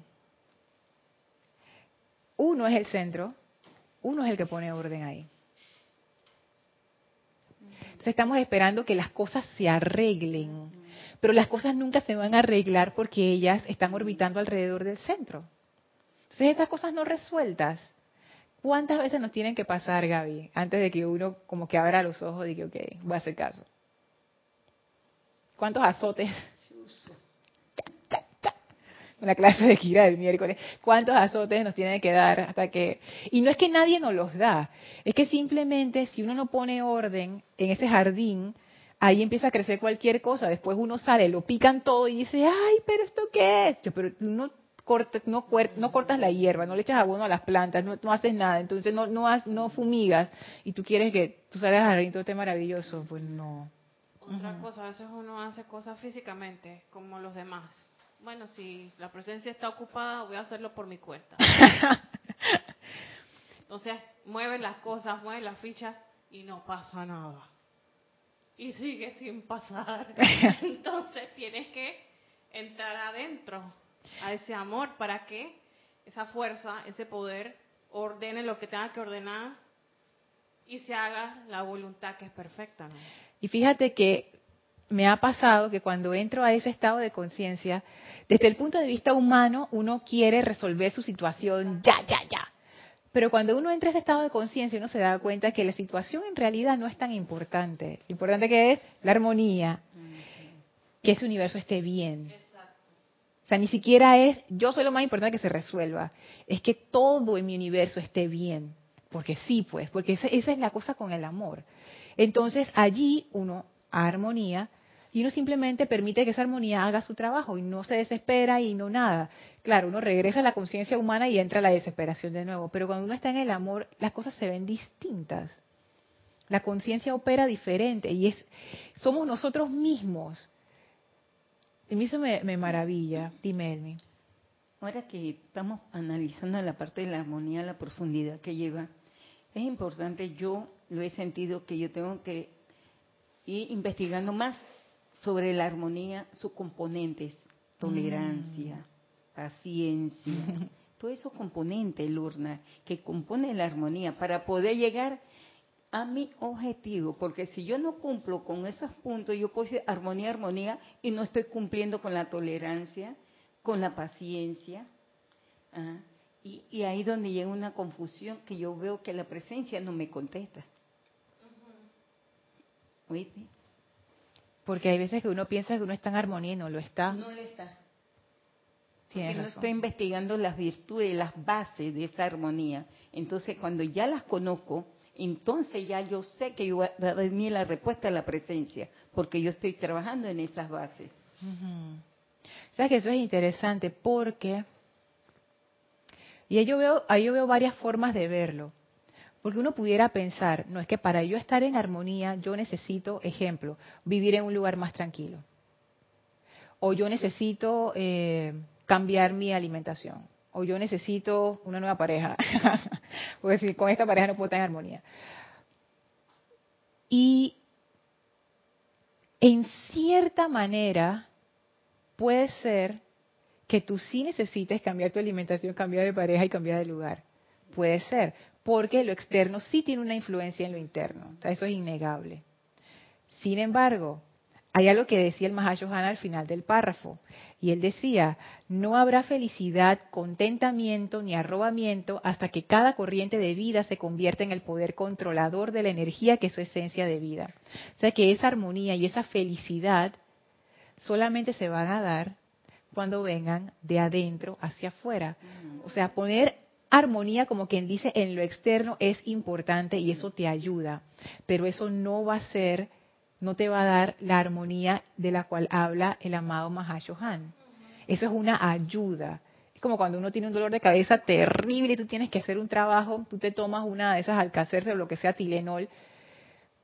Uno es el centro, uno es el que pone orden ahí. Entonces estamos esperando que las cosas se arreglen, pero las cosas nunca se van a arreglar porque ellas están orbitando alrededor del centro. Entonces estas cosas no resueltas, ¿cuántas veces nos tienen que pasar, Gaby, antes de que uno como que abra los ojos y diga, ok, voy a hacer caso? ¿Cuántos azotes? Una clase de Kira del miércoles. ¿Cuántos azotes nos tienen que dar hasta que... Y no es que nadie nos los da, es que simplemente si uno no pone orden en ese jardín, ahí empieza a crecer cualquier cosa. Después uno sale, lo pican todo y dice, ay, pero ¿esto qué es? Yo, Pero tú no, corta- no, no cortas la hierba, no le echas abono a las plantas, no, no haces nada, entonces no, no, has- no fumigas y tú quieres que tú salgas al jardín todo esté maravilloso. Pues no. Otra cosa, a veces uno hace cosas físicamente, como los demás. Bueno, si la presencia está ocupada, voy a hacerlo por mi cuenta. Entonces, mueves las cosas, mueves las fichas y no pasa nada. Y sigue sin pasar. Entonces, tienes que entrar adentro a ese amor para que esa fuerza, ese poder, ordene lo que tenga que ordenar y se haga la voluntad que es perfecta. ¿no? Y fíjate que me ha pasado que cuando entro a ese estado de conciencia, desde el punto de vista humano, uno quiere resolver su situación ya, ya, ya. Pero cuando uno entra a ese estado de conciencia, uno se da cuenta que la situación en realidad no es tan importante. Lo importante que es la armonía, que ese universo esté bien. O sea, ni siquiera es yo soy lo más importante que se resuelva. Es que todo en mi universo esté bien. Porque sí, pues, porque esa, esa es la cosa con el amor. Entonces allí uno armonía y uno simplemente permite que esa armonía haga su trabajo y no se desespera y no nada. Claro, uno regresa a la conciencia humana y entra a la desesperación de nuevo, pero cuando uno está en el amor, las cosas se ven distintas. La conciencia opera diferente y es somos nosotros mismos. Y eso me, me maravilla. Dime, Elmi. Ahora que estamos analizando la parte de la armonía, la profundidad que lleva, es importante, yo lo he sentido que yo tengo que ir investigando más sobre la armonía, sus componentes, tolerancia, paciencia, todos esos componentes, Lurna, que componen la armonía para poder llegar a mi objetivo, porque si yo no cumplo con esos puntos, yo puedo decir armonía, armonía, y no estoy cumpliendo con la tolerancia, con la paciencia. ah, Y, y ahí donde llega una confusión que yo veo que la presencia no me contesta. ¿Oíste? Porque hay veces que uno piensa que uno está en armonía y no lo está. No le está. Porque no estoy investigando las virtudes, las bases de esa armonía. Entonces, cuando ya las conozco, entonces ya yo sé que va va a venir la respuesta a la presencia, porque yo estoy trabajando en esas bases. Ujú. Sabes que eso es interesante porque y ahí yo veo ahí yo veo varias formas de verlo. Porque uno pudiera pensar, no es que para yo estar en armonía yo necesito, ejemplo, vivir en un lugar más tranquilo. O yo necesito eh, cambiar mi alimentación. O yo necesito una nueva pareja. Porque si con esta pareja no puedo estar en armonía. Y en cierta manera puede ser que tú sí necesites cambiar tu alimentación, cambiar de pareja y cambiar de lugar. Puede ser, porque lo externo sí tiene una influencia en lo interno. eso es innegable. Sin embargo, hay algo que decía el Mahashohan al final del párrafo. Y él decía, no habrá felicidad, contentamiento ni arrobamiento hasta que cada corriente de vida se convierta en el poder controlador de la energía que es su esencia de vida. O sea que esa armonía y esa felicidad solamente se van a dar cuando vengan de adentro hacia afuera. O sea, poner armonía, como quien dice, en lo externo es importante y eso te ayuda, pero eso no va a ser, no te va a dar la armonía de la cual habla el amado Mahashohan. Eso es una ayuda. Es como cuando uno tiene un dolor de cabeza terrible y tú tienes que hacer un trabajo, tú te tomas una de esas alcacerces o lo que sea, Tilenol,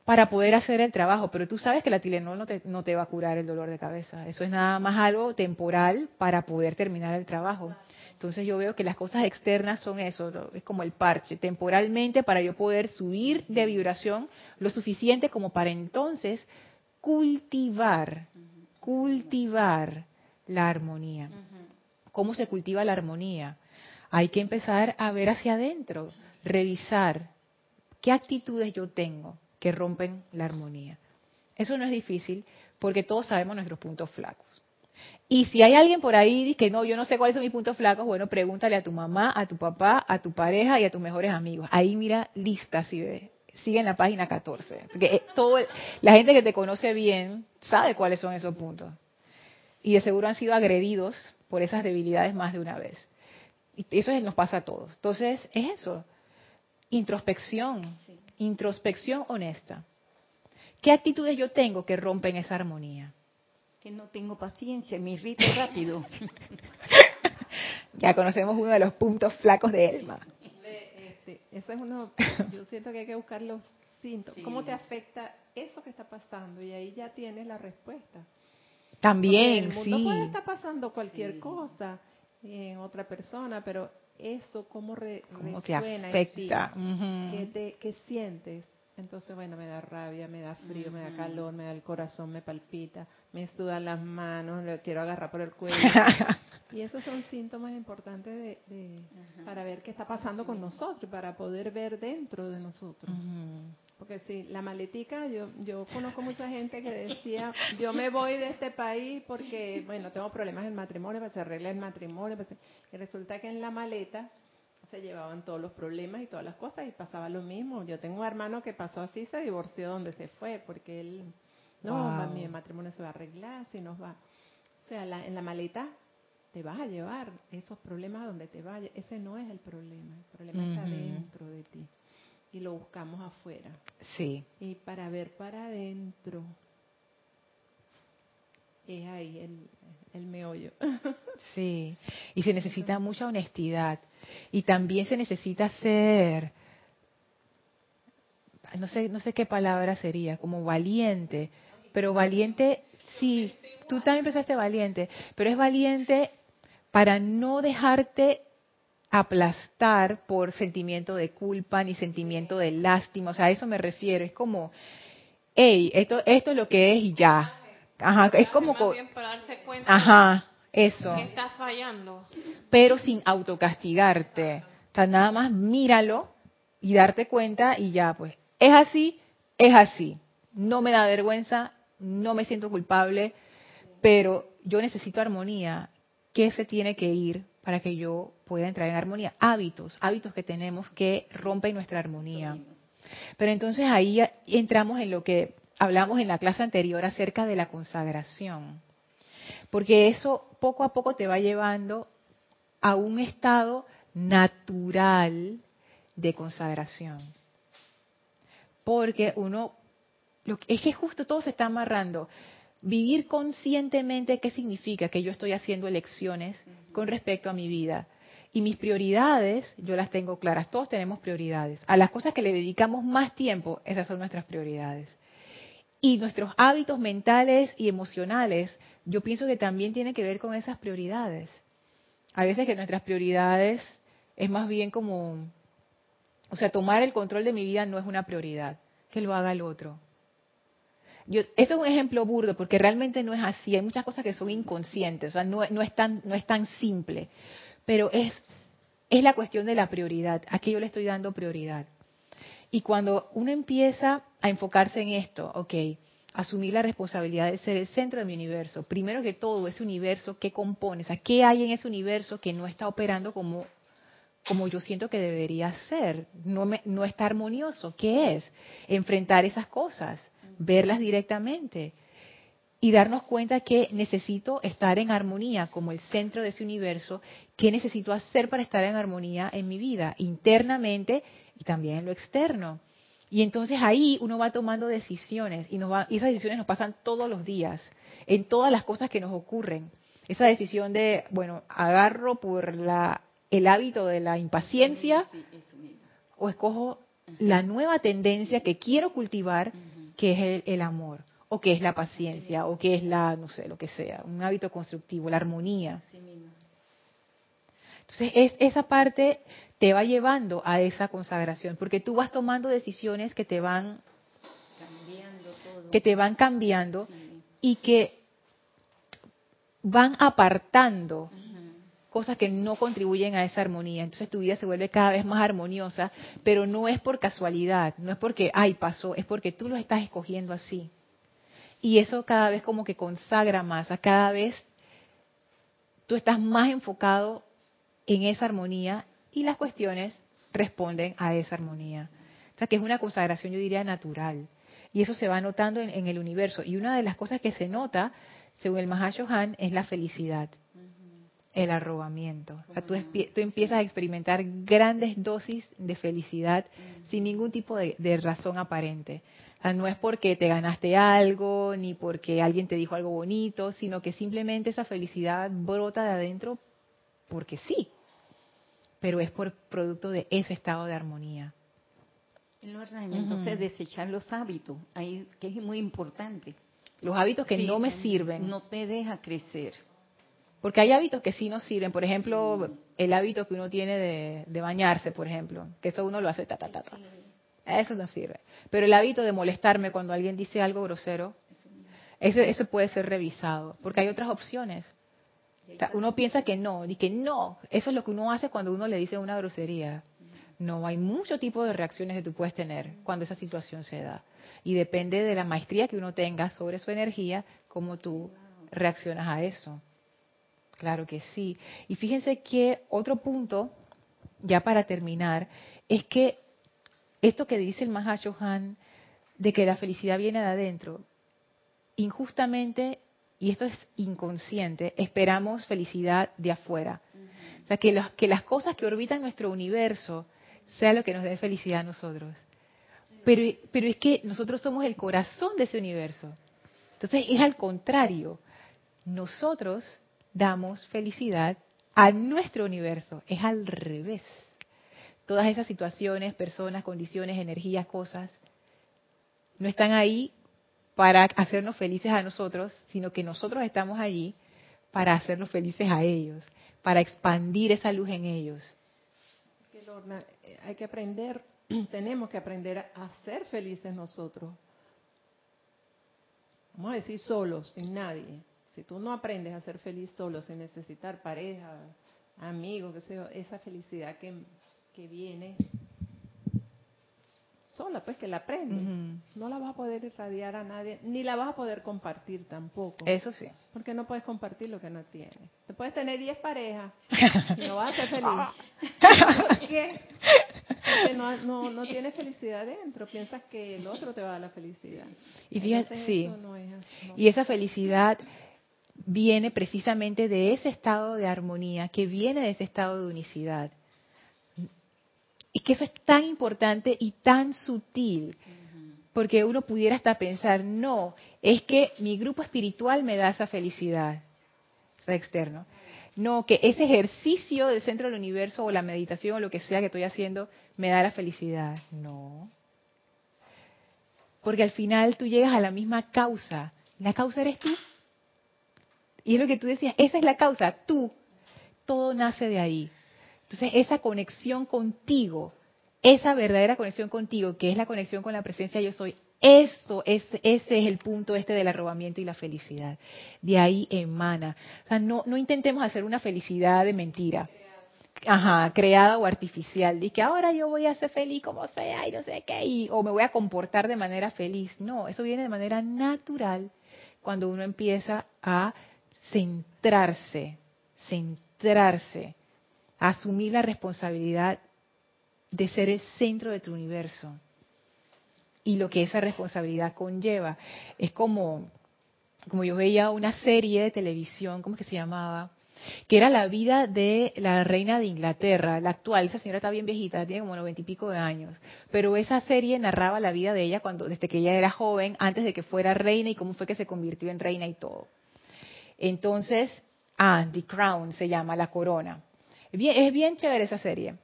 para poder hacer el trabajo, pero tú sabes que la Tilenol no te, no te va a curar el dolor de cabeza. Eso es nada más algo temporal para poder terminar el trabajo. Entonces yo veo que las cosas externas son eso, es como el parche, temporalmente para yo poder subir de vibración lo suficiente como para entonces cultivar, cultivar la armonía. ¿Cómo se cultiva la armonía? Hay que empezar a ver hacia adentro, revisar qué actitudes yo tengo que rompen la armonía. Eso no es difícil porque todos sabemos nuestros puntos flacos. Y si hay alguien por ahí que no, yo no sé cuáles son mis puntos flacos, bueno, pregúntale a tu mamá, a tu papá, a tu pareja y a tus mejores amigos. Ahí mira lista si ve. Sigue en la página 14. Porque eh, todo, la gente que te conoce bien sabe cuáles son esos puntos. Y de seguro han sido agredidos por esas debilidades más de una vez. Y eso nos pasa a todos. Entonces, es eso. Introspección. Introspección honesta. ¿Qué actitudes yo tengo que rompen esa armonía? Que no tengo paciencia, mi rito rápido. ya conocemos uno de los puntos flacos de Elma. Este, eso es uno, yo siento que hay que buscar los síntomas. ¿Cómo te afecta eso que está pasando? Y ahí ya tienes la respuesta. También, el mundo puede estar pasando cualquier cosa en otra persona, pero eso cómo, re, ¿Cómo te afecta, ¿Qué, te, ¿qué sientes? Entonces, bueno, me da rabia, me da frío, me da calor, me da el corazón, me palpita, me sudan las manos, le quiero agarrar por el cuello. y esos son síntomas importantes de, para ver qué está pasando con nosotros, para poder ver dentro de nosotros. Porque si la maletica, yo, yo conozco mucha gente que decía, yo me voy de este país porque, bueno, tengo problemas en matrimonio, para se arregla el matrimonio. Y resulta que en la maleta se llevaban todos los problemas y todas las cosas y pasaba lo mismo. Yo tengo un hermano que pasó así, se divorció donde se fue, porque él, no, mi matrimonio se va a arreglar, si nos va. O sea, en la maleta te vas a llevar esos problemas donde te vayas. Ese no es el problema, el problema está dentro de ti. Y lo buscamos afuera. Sí. Y para ver para adentro, es ahí el, el meollo. Sí, y se necesita mucha honestidad. Y también se necesita ser, no sé, no sé qué palabra sería, como valiente. Pero valiente, sí, tú también empezaste valiente, pero es valiente para no dejarte aplastar por sentimiento de culpa ni sentimiento de lástima. O sea, a eso me refiero. Es como, hey, esto, esto es lo que es y ya. Ajá, es como... Ajá, eso. Que fallando. Pero sin autocastigarte. O sea, nada más míralo y darte cuenta y ya, pues. Es así, es así. No me da vergüenza, no me siento culpable, pero yo necesito armonía. ¿Qué se tiene que ir para que yo pueda entrar en armonía? Hábitos, hábitos que tenemos que rompen nuestra armonía. Pero entonces ahí entramos en lo que hablamos en la clase anterior acerca de la consagración. Porque eso poco a poco te va llevando a un estado natural de consagración. Porque uno, es que justo todo se está amarrando. Vivir conscientemente, ¿qué significa? Que yo estoy haciendo elecciones con respecto a mi vida. Y mis prioridades, yo las tengo claras. Todos tenemos prioridades. A las cosas que le dedicamos más tiempo, esas son nuestras prioridades. Y nuestros hábitos mentales y emocionales, yo pienso que también tiene que ver con esas prioridades. A veces que nuestras prioridades es más bien como, o sea, tomar el control de mi vida no es una prioridad, que lo haga el otro. yo, esto es un ejemplo burdo porque realmente no es así. Hay muchas cosas que son inconscientes, o sea, no, es, tan, no es tan simple. Pero es, es la cuestión de la prioridad. Aquí yo le estoy dando prioridad. Y cuando uno empieza a enfocarse en esto, ok, asumir la responsabilidad de ser el centro de mi universo, primero que todo, ese universo, ¿qué compone? O sea, ¿qué hay en ese universo que no está operando como como yo siento que debería ser, no, me, no está armonioso. ¿Qué es? Enfrentar esas cosas, verlas directamente y darnos cuenta que necesito estar en armonía como el centro de ese universo, qué necesito hacer para estar en armonía en mi vida, internamente y también en lo externo. Y entonces ahí uno va tomando decisiones y, nos va, y esas decisiones nos pasan todos los días, en todas las cosas que nos ocurren. Esa decisión de, bueno, agarro por la el hábito de la impaciencia o escojo la nueva tendencia que quiero cultivar, que es el, amor, o que es la paciencia, o que es la, no sé, lo que sea, un hábito constructivo, la armonía. Entonces, es, esa parte te va llevando a esa consagración, porque tú vas tomando decisiones que te van cambiando que te van cambiando y que van apartando cosas que no contribuyen a esa armonía. Entonces tu vida se vuelve cada vez más armoniosa, pero no es por casualidad, no es porque, ay, pasó, es porque tú lo estás escogiendo así. Y eso cada vez como que consagra más, a cada vez tú estás más enfocado en esa armonía y las cuestiones responden a esa armonía. O sea que es una consagración, yo diría, natural. Y eso se va notando en, en el universo. Y una de las cosas que se nota, según el Mahashohan, es la felicidad el arrobamiento. O sea, tú, tú, empiezas a experimentar grandes dosis de felicidad sin ningún tipo de, razón aparente. no es porque te ganaste algo, ni porque alguien te dijo algo bonito, sino que simplemente esa felicidad brota de adentro porque sí. Pero es por producto de ese estado de armonía. Entonces, desechar los hábitos, ahí, que es muy importante. Los hábitos que no me sirven. No te deja crecer. Porque hay hábitos que sí nos sirven. Por ejemplo, el hábito que uno tiene de, bañarse, por ejemplo. Que eso uno lo hace ta, ta, ta, ta. Eso no sirve. Pero el hábito de molestarme cuando alguien dice algo grosero, ese, puede ser revisado. Porque hay otras opciones. Uno piensa que no, y que no. Eso es lo que uno hace cuando uno le dice una grosería. No, hay mucho tipo de reacciones que tú puedes tener cuando esa situación se da. Y depende de la maestría que uno tenga sobre su energía, cómo tú reaccionas a eso. Claro que sí. Y fíjense que otro punto, ya para terminar, es que esto que dice el Mahashohan de que la felicidad viene de adentro, injustamente, y esto es inconsciente, esperamos felicidad de afuera. O sea, que, que las cosas que orbitan nuestro universo sea lo que nos dé felicidad a nosotros. Pero, pero es que nosotros somos el corazón de ese universo. Entonces es al contrario. Nosotros damos felicidad a nuestro universo. Es al revés. Todas esas situaciones, personas, condiciones, energías, cosas, no están ahí para hacernos felices a nosotros, sino que nosotros estamos allí para hacernos felices a ellos, para expandir esa luz en ellos. Eh, hay que aprender, tenemos que aprender a ser felices nosotros. Vamos a decir solos, sin nadie. Si tú no aprendes a ser feliz solo, sin necesitar pareja, amigos, sé yo, esa felicidad que, que viene sola, pues que la aprendes, no la vas a poder irradiar a nadie, ni la vas a poder compartir tampoco. Eso sí. Porque no puedes compartir lo que no tienes. Te puedes tener 10 parejas y no vas a ser feliz. ¿Por qué? Porque no, no, no tienes felicidad dentro, piensas que el otro te va a dar la felicidad. Y fíjate, sí. y esa felicidad viene precisamente de ese estado de armonía, que viene de ese estado de unicidad. Y que eso es tan importante y tan sutil, porque uno pudiera hasta pensar, no, es que mi grupo espiritual me da esa felicidad, es externo. No, que ese ejercicio del centro del universo o la meditación o lo que sea que estoy haciendo me da la felicidad. No. Porque al final tú llegas a la misma causa. La causa eres tú. Y es lo que tú decías, esa es la causa, tú. Todo nace de ahí. Entonces, esa conexión contigo, esa verdadera conexión contigo, que es la conexión con la presencia yo soy, Eso, es, ese es el punto este del arrobamiento y la felicidad. De ahí emana. O sea, no, no intentemos hacer una felicidad de mentira. Ajá, creada o artificial. De que ahora yo voy a ser feliz como sea y no sé qué, y, o me voy a comportar de manera feliz. No, eso viene de manera natural cuando uno empieza a centrarse, centrarse, asumir la responsabilidad de ser el centro de tu universo y lo que esa responsabilidad conlleva. Es como, como yo veía una serie de televisión, ¿cómo que se llamaba? Que era la vida de la reina de Inglaterra, la actual. Esa señora está bien viejita, tiene como noventa y pico de años. Pero esa serie narraba la vida de ella cuando, desde que ella era joven, antes de que fuera reina y cómo fue que se convirtió en reina y todo. Entonces, ah, The Crown se llama, La Corona. Es bien, chévere esa serie,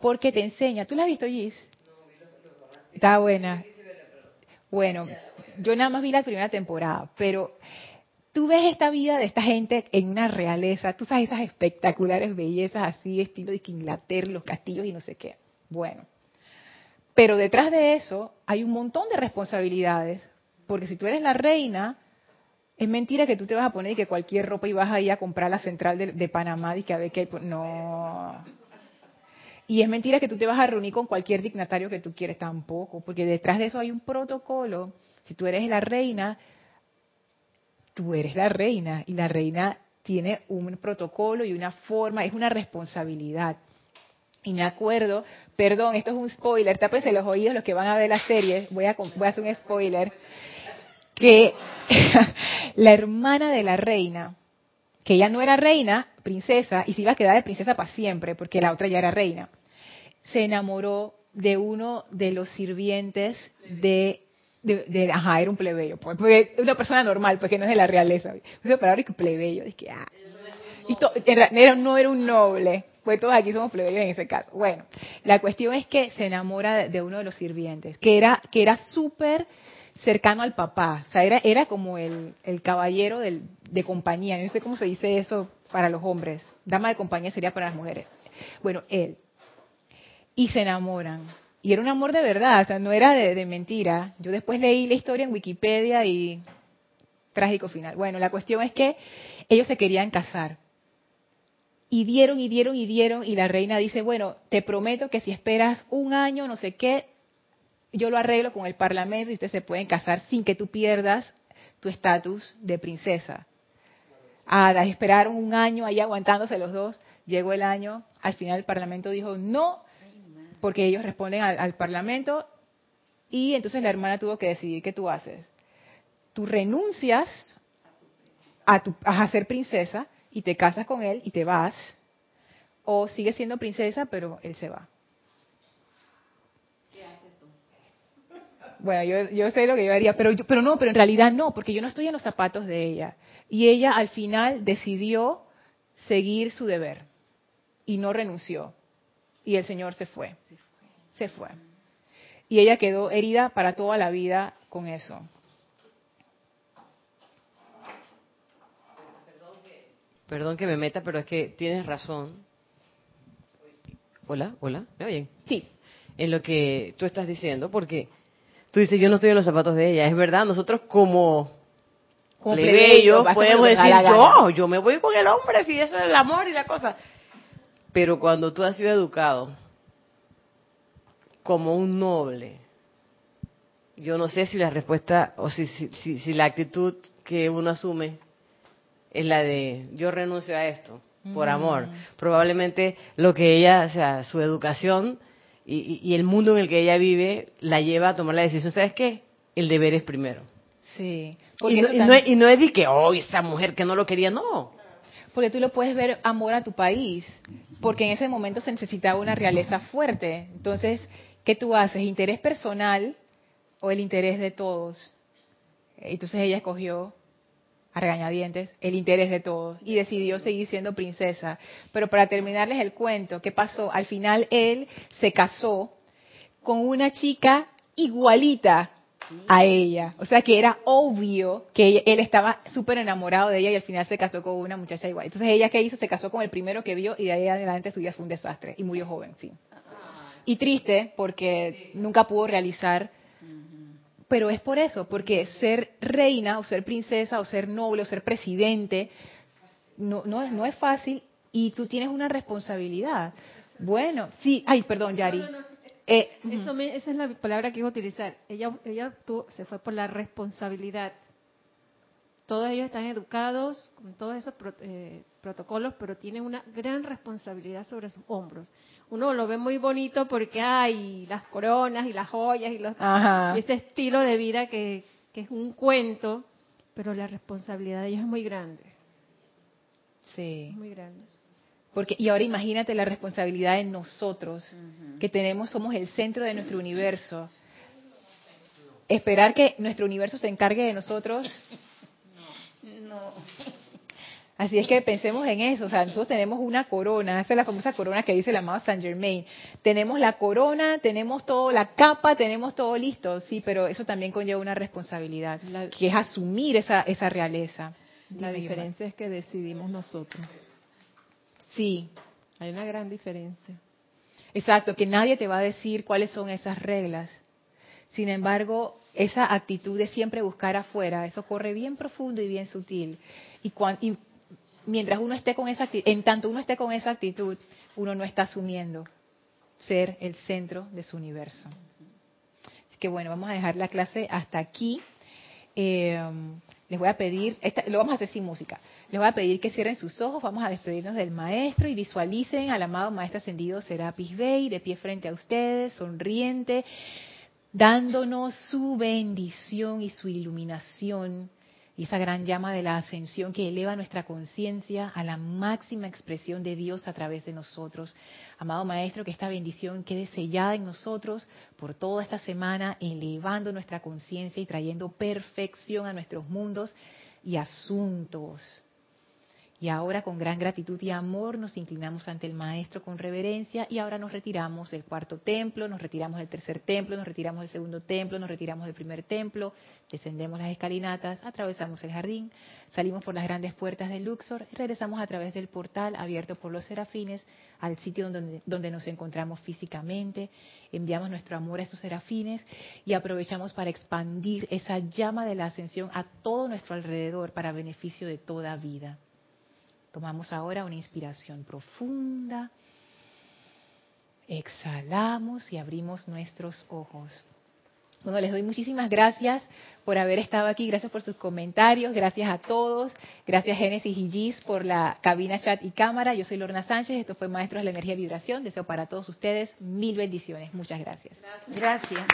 porque te enseña, ¿tú la has visto, Gis? Está buena. Bueno, yo nada más vi la primera temporada, pero tú ves esta vida de esta gente en una realeza, tú sabes esas espectaculares bellezas así, estilo de Inglaterra, los castillos y no sé qué. Bueno, pero detrás de eso hay un montón de responsabilidades, porque si tú eres la reina, es mentira que tú te vas a poner y que cualquier ropa y vas a ir a comprar la central de, Panamá y que a ver qué No. Y es mentira que tú te vas a reunir con cualquier dignatario que tú quieres tampoco, porque detrás de eso hay un protocolo. Si tú eres la reina, tú eres la reina y la reina tiene un protocolo y una forma, es una responsabilidad. Y me acuerdo, perdón, esto es un spoiler, tápense los oídos los que van a ver la serie, voy a, voy a hacer un spoiler que la hermana de la reina, que ya no era reina, princesa, y se iba a quedar de princesa para siempre, porque la otra ya era reina, se enamoró de uno de los sirvientes de, de, ajá, era un plebeyo, pues, una persona normal, porque no es de la realeza. Esa palabra que plebeyo, es que, ah. no era un noble, pues todos aquí somos plebeyos en ese caso. Bueno, la cuestión es que se enamora de, de uno de los sirvientes, que era, que era súper cercano al papá. O sea, era, era como el, el caballero del, de compañía. No sé cómo se dice eso para los hombres. Dama de compañía sería para las mujeres. Bueno, él. Y se enamoran. Y era un amor de verdad, o sea, no era de, de mentira. Yo después leí la historia en Wikipedia y trágico final. Bueno, la cuestión es que ellos se querían casar. Y dieron y dieron y dieron y la reina dice, bueno, te prometo que si esperas un año, no sé qué, yo lo arreglo con el parlamento y ustedes se pueden casar sin que tú pierdas tu estatus de princesa. Ah, esperaron un año ahí aguantándose los dos, llegó el año, al final el parlamento dijo no, porque ellos responden al, parlamento y entonces la hermana tuvo que decidir qué tú haces. Tú renuncias a, tu, a ser princesa y te casas con él y te vas, o sigues siendo princesa pero él se va. Bueno, yo, yo sé lo que yo haría, pero, pero no, pero en realidad no, porque yo no estoy en los zapatos de ella. Y ella al final decidió seguir su deber y no renunció. Y el Señor se fue. Se fue. Y ella quedó herida para toda la vida con eso. Perdón que me meta, pero es que tienes razón. Hola, hola, ¿me oyen? Sí. En lo que tú estás diciendo, porque Tú dices, yo no estoy en los zapatos de ella. Es verdad, nosotros como, como plebeyos podemos decir, yo, yo me voy con el hombre, si eso es el amor y la cosa. Pero cuando tú has sido educado como un noble, yo no sé si la respuesta o si, si, si, la actitud que uno asume es la de yo renuncio a esto por amor. Mm. Probablemente lo que ella, o sea, su educación y, el mundo en el que ella vive la lleva a tomar la decisión, ¿sabes qué? El deber es primero. Sí. Y no, y no, es de que, oh, esa mujer que no lo quería, no. Porque tú lo puedes ver amor a tu país, porque en ese momento se necesitaba una realeza fuerte. Entonces, ¿qué tú haces? ¿Interés personal o el interés de todos? Entonces ella escogió a el interés de todos y decidió seguir siendo princesa. Pero para terminarles el cuento, ¿qué pasó? Al final él se casó con una chica igualita a ella. O sea que era obvio que él estaba súper enamorado de ella y al final se casó con una muchacha igual. Entonces ella qué hizo? Se casó con el primero que vio y de ahí adelante su vida fue un desastre y murió joven, sí. Y triste porque nunca pudo realizar pero es por eso, porque ser reina o ser princesa o ser noble o ser presidente no, no, no es fácil y tú tienes una responsabilidad. Bueno, sí, ay, perdón, Yari. Eh, Eso esa es la palabra que iba a utilizar. Ella, ella se fue por la responsabilidad. Todos ellos están educados con todos esos eh, protocolos, pero tienen una gran responsabilidad sobre sus hombros. Uno lo ve muy bonito porque hay las coronas y las joyas y, los, y ese estilo de vida que, que es un cuento, pero la responsabilidad de ellos es muy grande. Sí. muy grande. Porque, y ahora imagínate la responsabilidad de nosotros, que tenemos, somos el centro de nuestro universo. Esperar que nuestro universo se encargue de nosotros. No. Así es que pensemos en eso. O sea, nosotros tenemos una corona, esa es la famosa corona que dice el amado Saint Germain. Tenemos la corona, tenemos todo, la capa, tenemos todo listo, sí, pero eso también conlleva una responsabilidad, que es asumir esa, esa realeza. La diferencia es que decidimos nosotros. Sí. Hay una gran diferencia. Exacto, que nadie te va a decir cuáles son esas reglas. Sin embargo, esa actitud de siempre buscar afuera, eso corre bien profundo y bien sutil. Y, y mientras uno esté con esa actitud, en tanto uno esté con esa actitud, uno no está asumiendo ser el centro de su universo. Así que bueno, vamos a dejar la clase hasta aquí. Eh, les voy a pedir, lo vamos a hacer sin música, les voy a pedir que cierren sus ojos, vamos a despedirnos del maestro y visualicen al amado maestro ascendido Serapis Bey de pie frente a ustedes, sonriente, dándonos su bendición y su iluminación y esa gran llama de la ascensión que eleva nuestra conciencia a la máxima expresión de Dios a través de nosotros. Amado Maestro, que esta bendición quede sellada en nosotros por toda esta semana, elevando nuestra conciencia y trayendo perfección a nuestros mundos y asuntos. Y ahora con gran gratitud y amor nos inclinamos ante el Maestro con reverencia y ahora nos retiramos del cuarto templo, nos retiramos del tercer templo, nos retiramos del segundo templo, nos retiramos del primer templo, descendemos las escalinatas, atravesamos el jardín, salimos por las grandes puertas del Luxor y regresamos a través del portal abierto por los serafines al sitio donde, donde nos encontramos físicamente, enviamos nuestro amor a estos serafines y aprovechamos para expandir esa llama de la ascensión a todo nuestro alrededor para beneficio de toda vida. Tomamos ahora una inspiración profunda. Exhalamos y abrimos nuestros ojos. Bueno, les doy muchísimas gracias por haber estado aquí, gracias por sus comentarios, gracias a todos, gracias Génesis y Gis por la cabina, chat y cámara. Yo soy Lorna Sánchez, esto fue Maestros de la Energía y Vibración. Deseo para todos ustedes mil bendiciones. Muchas gracias. Gracias.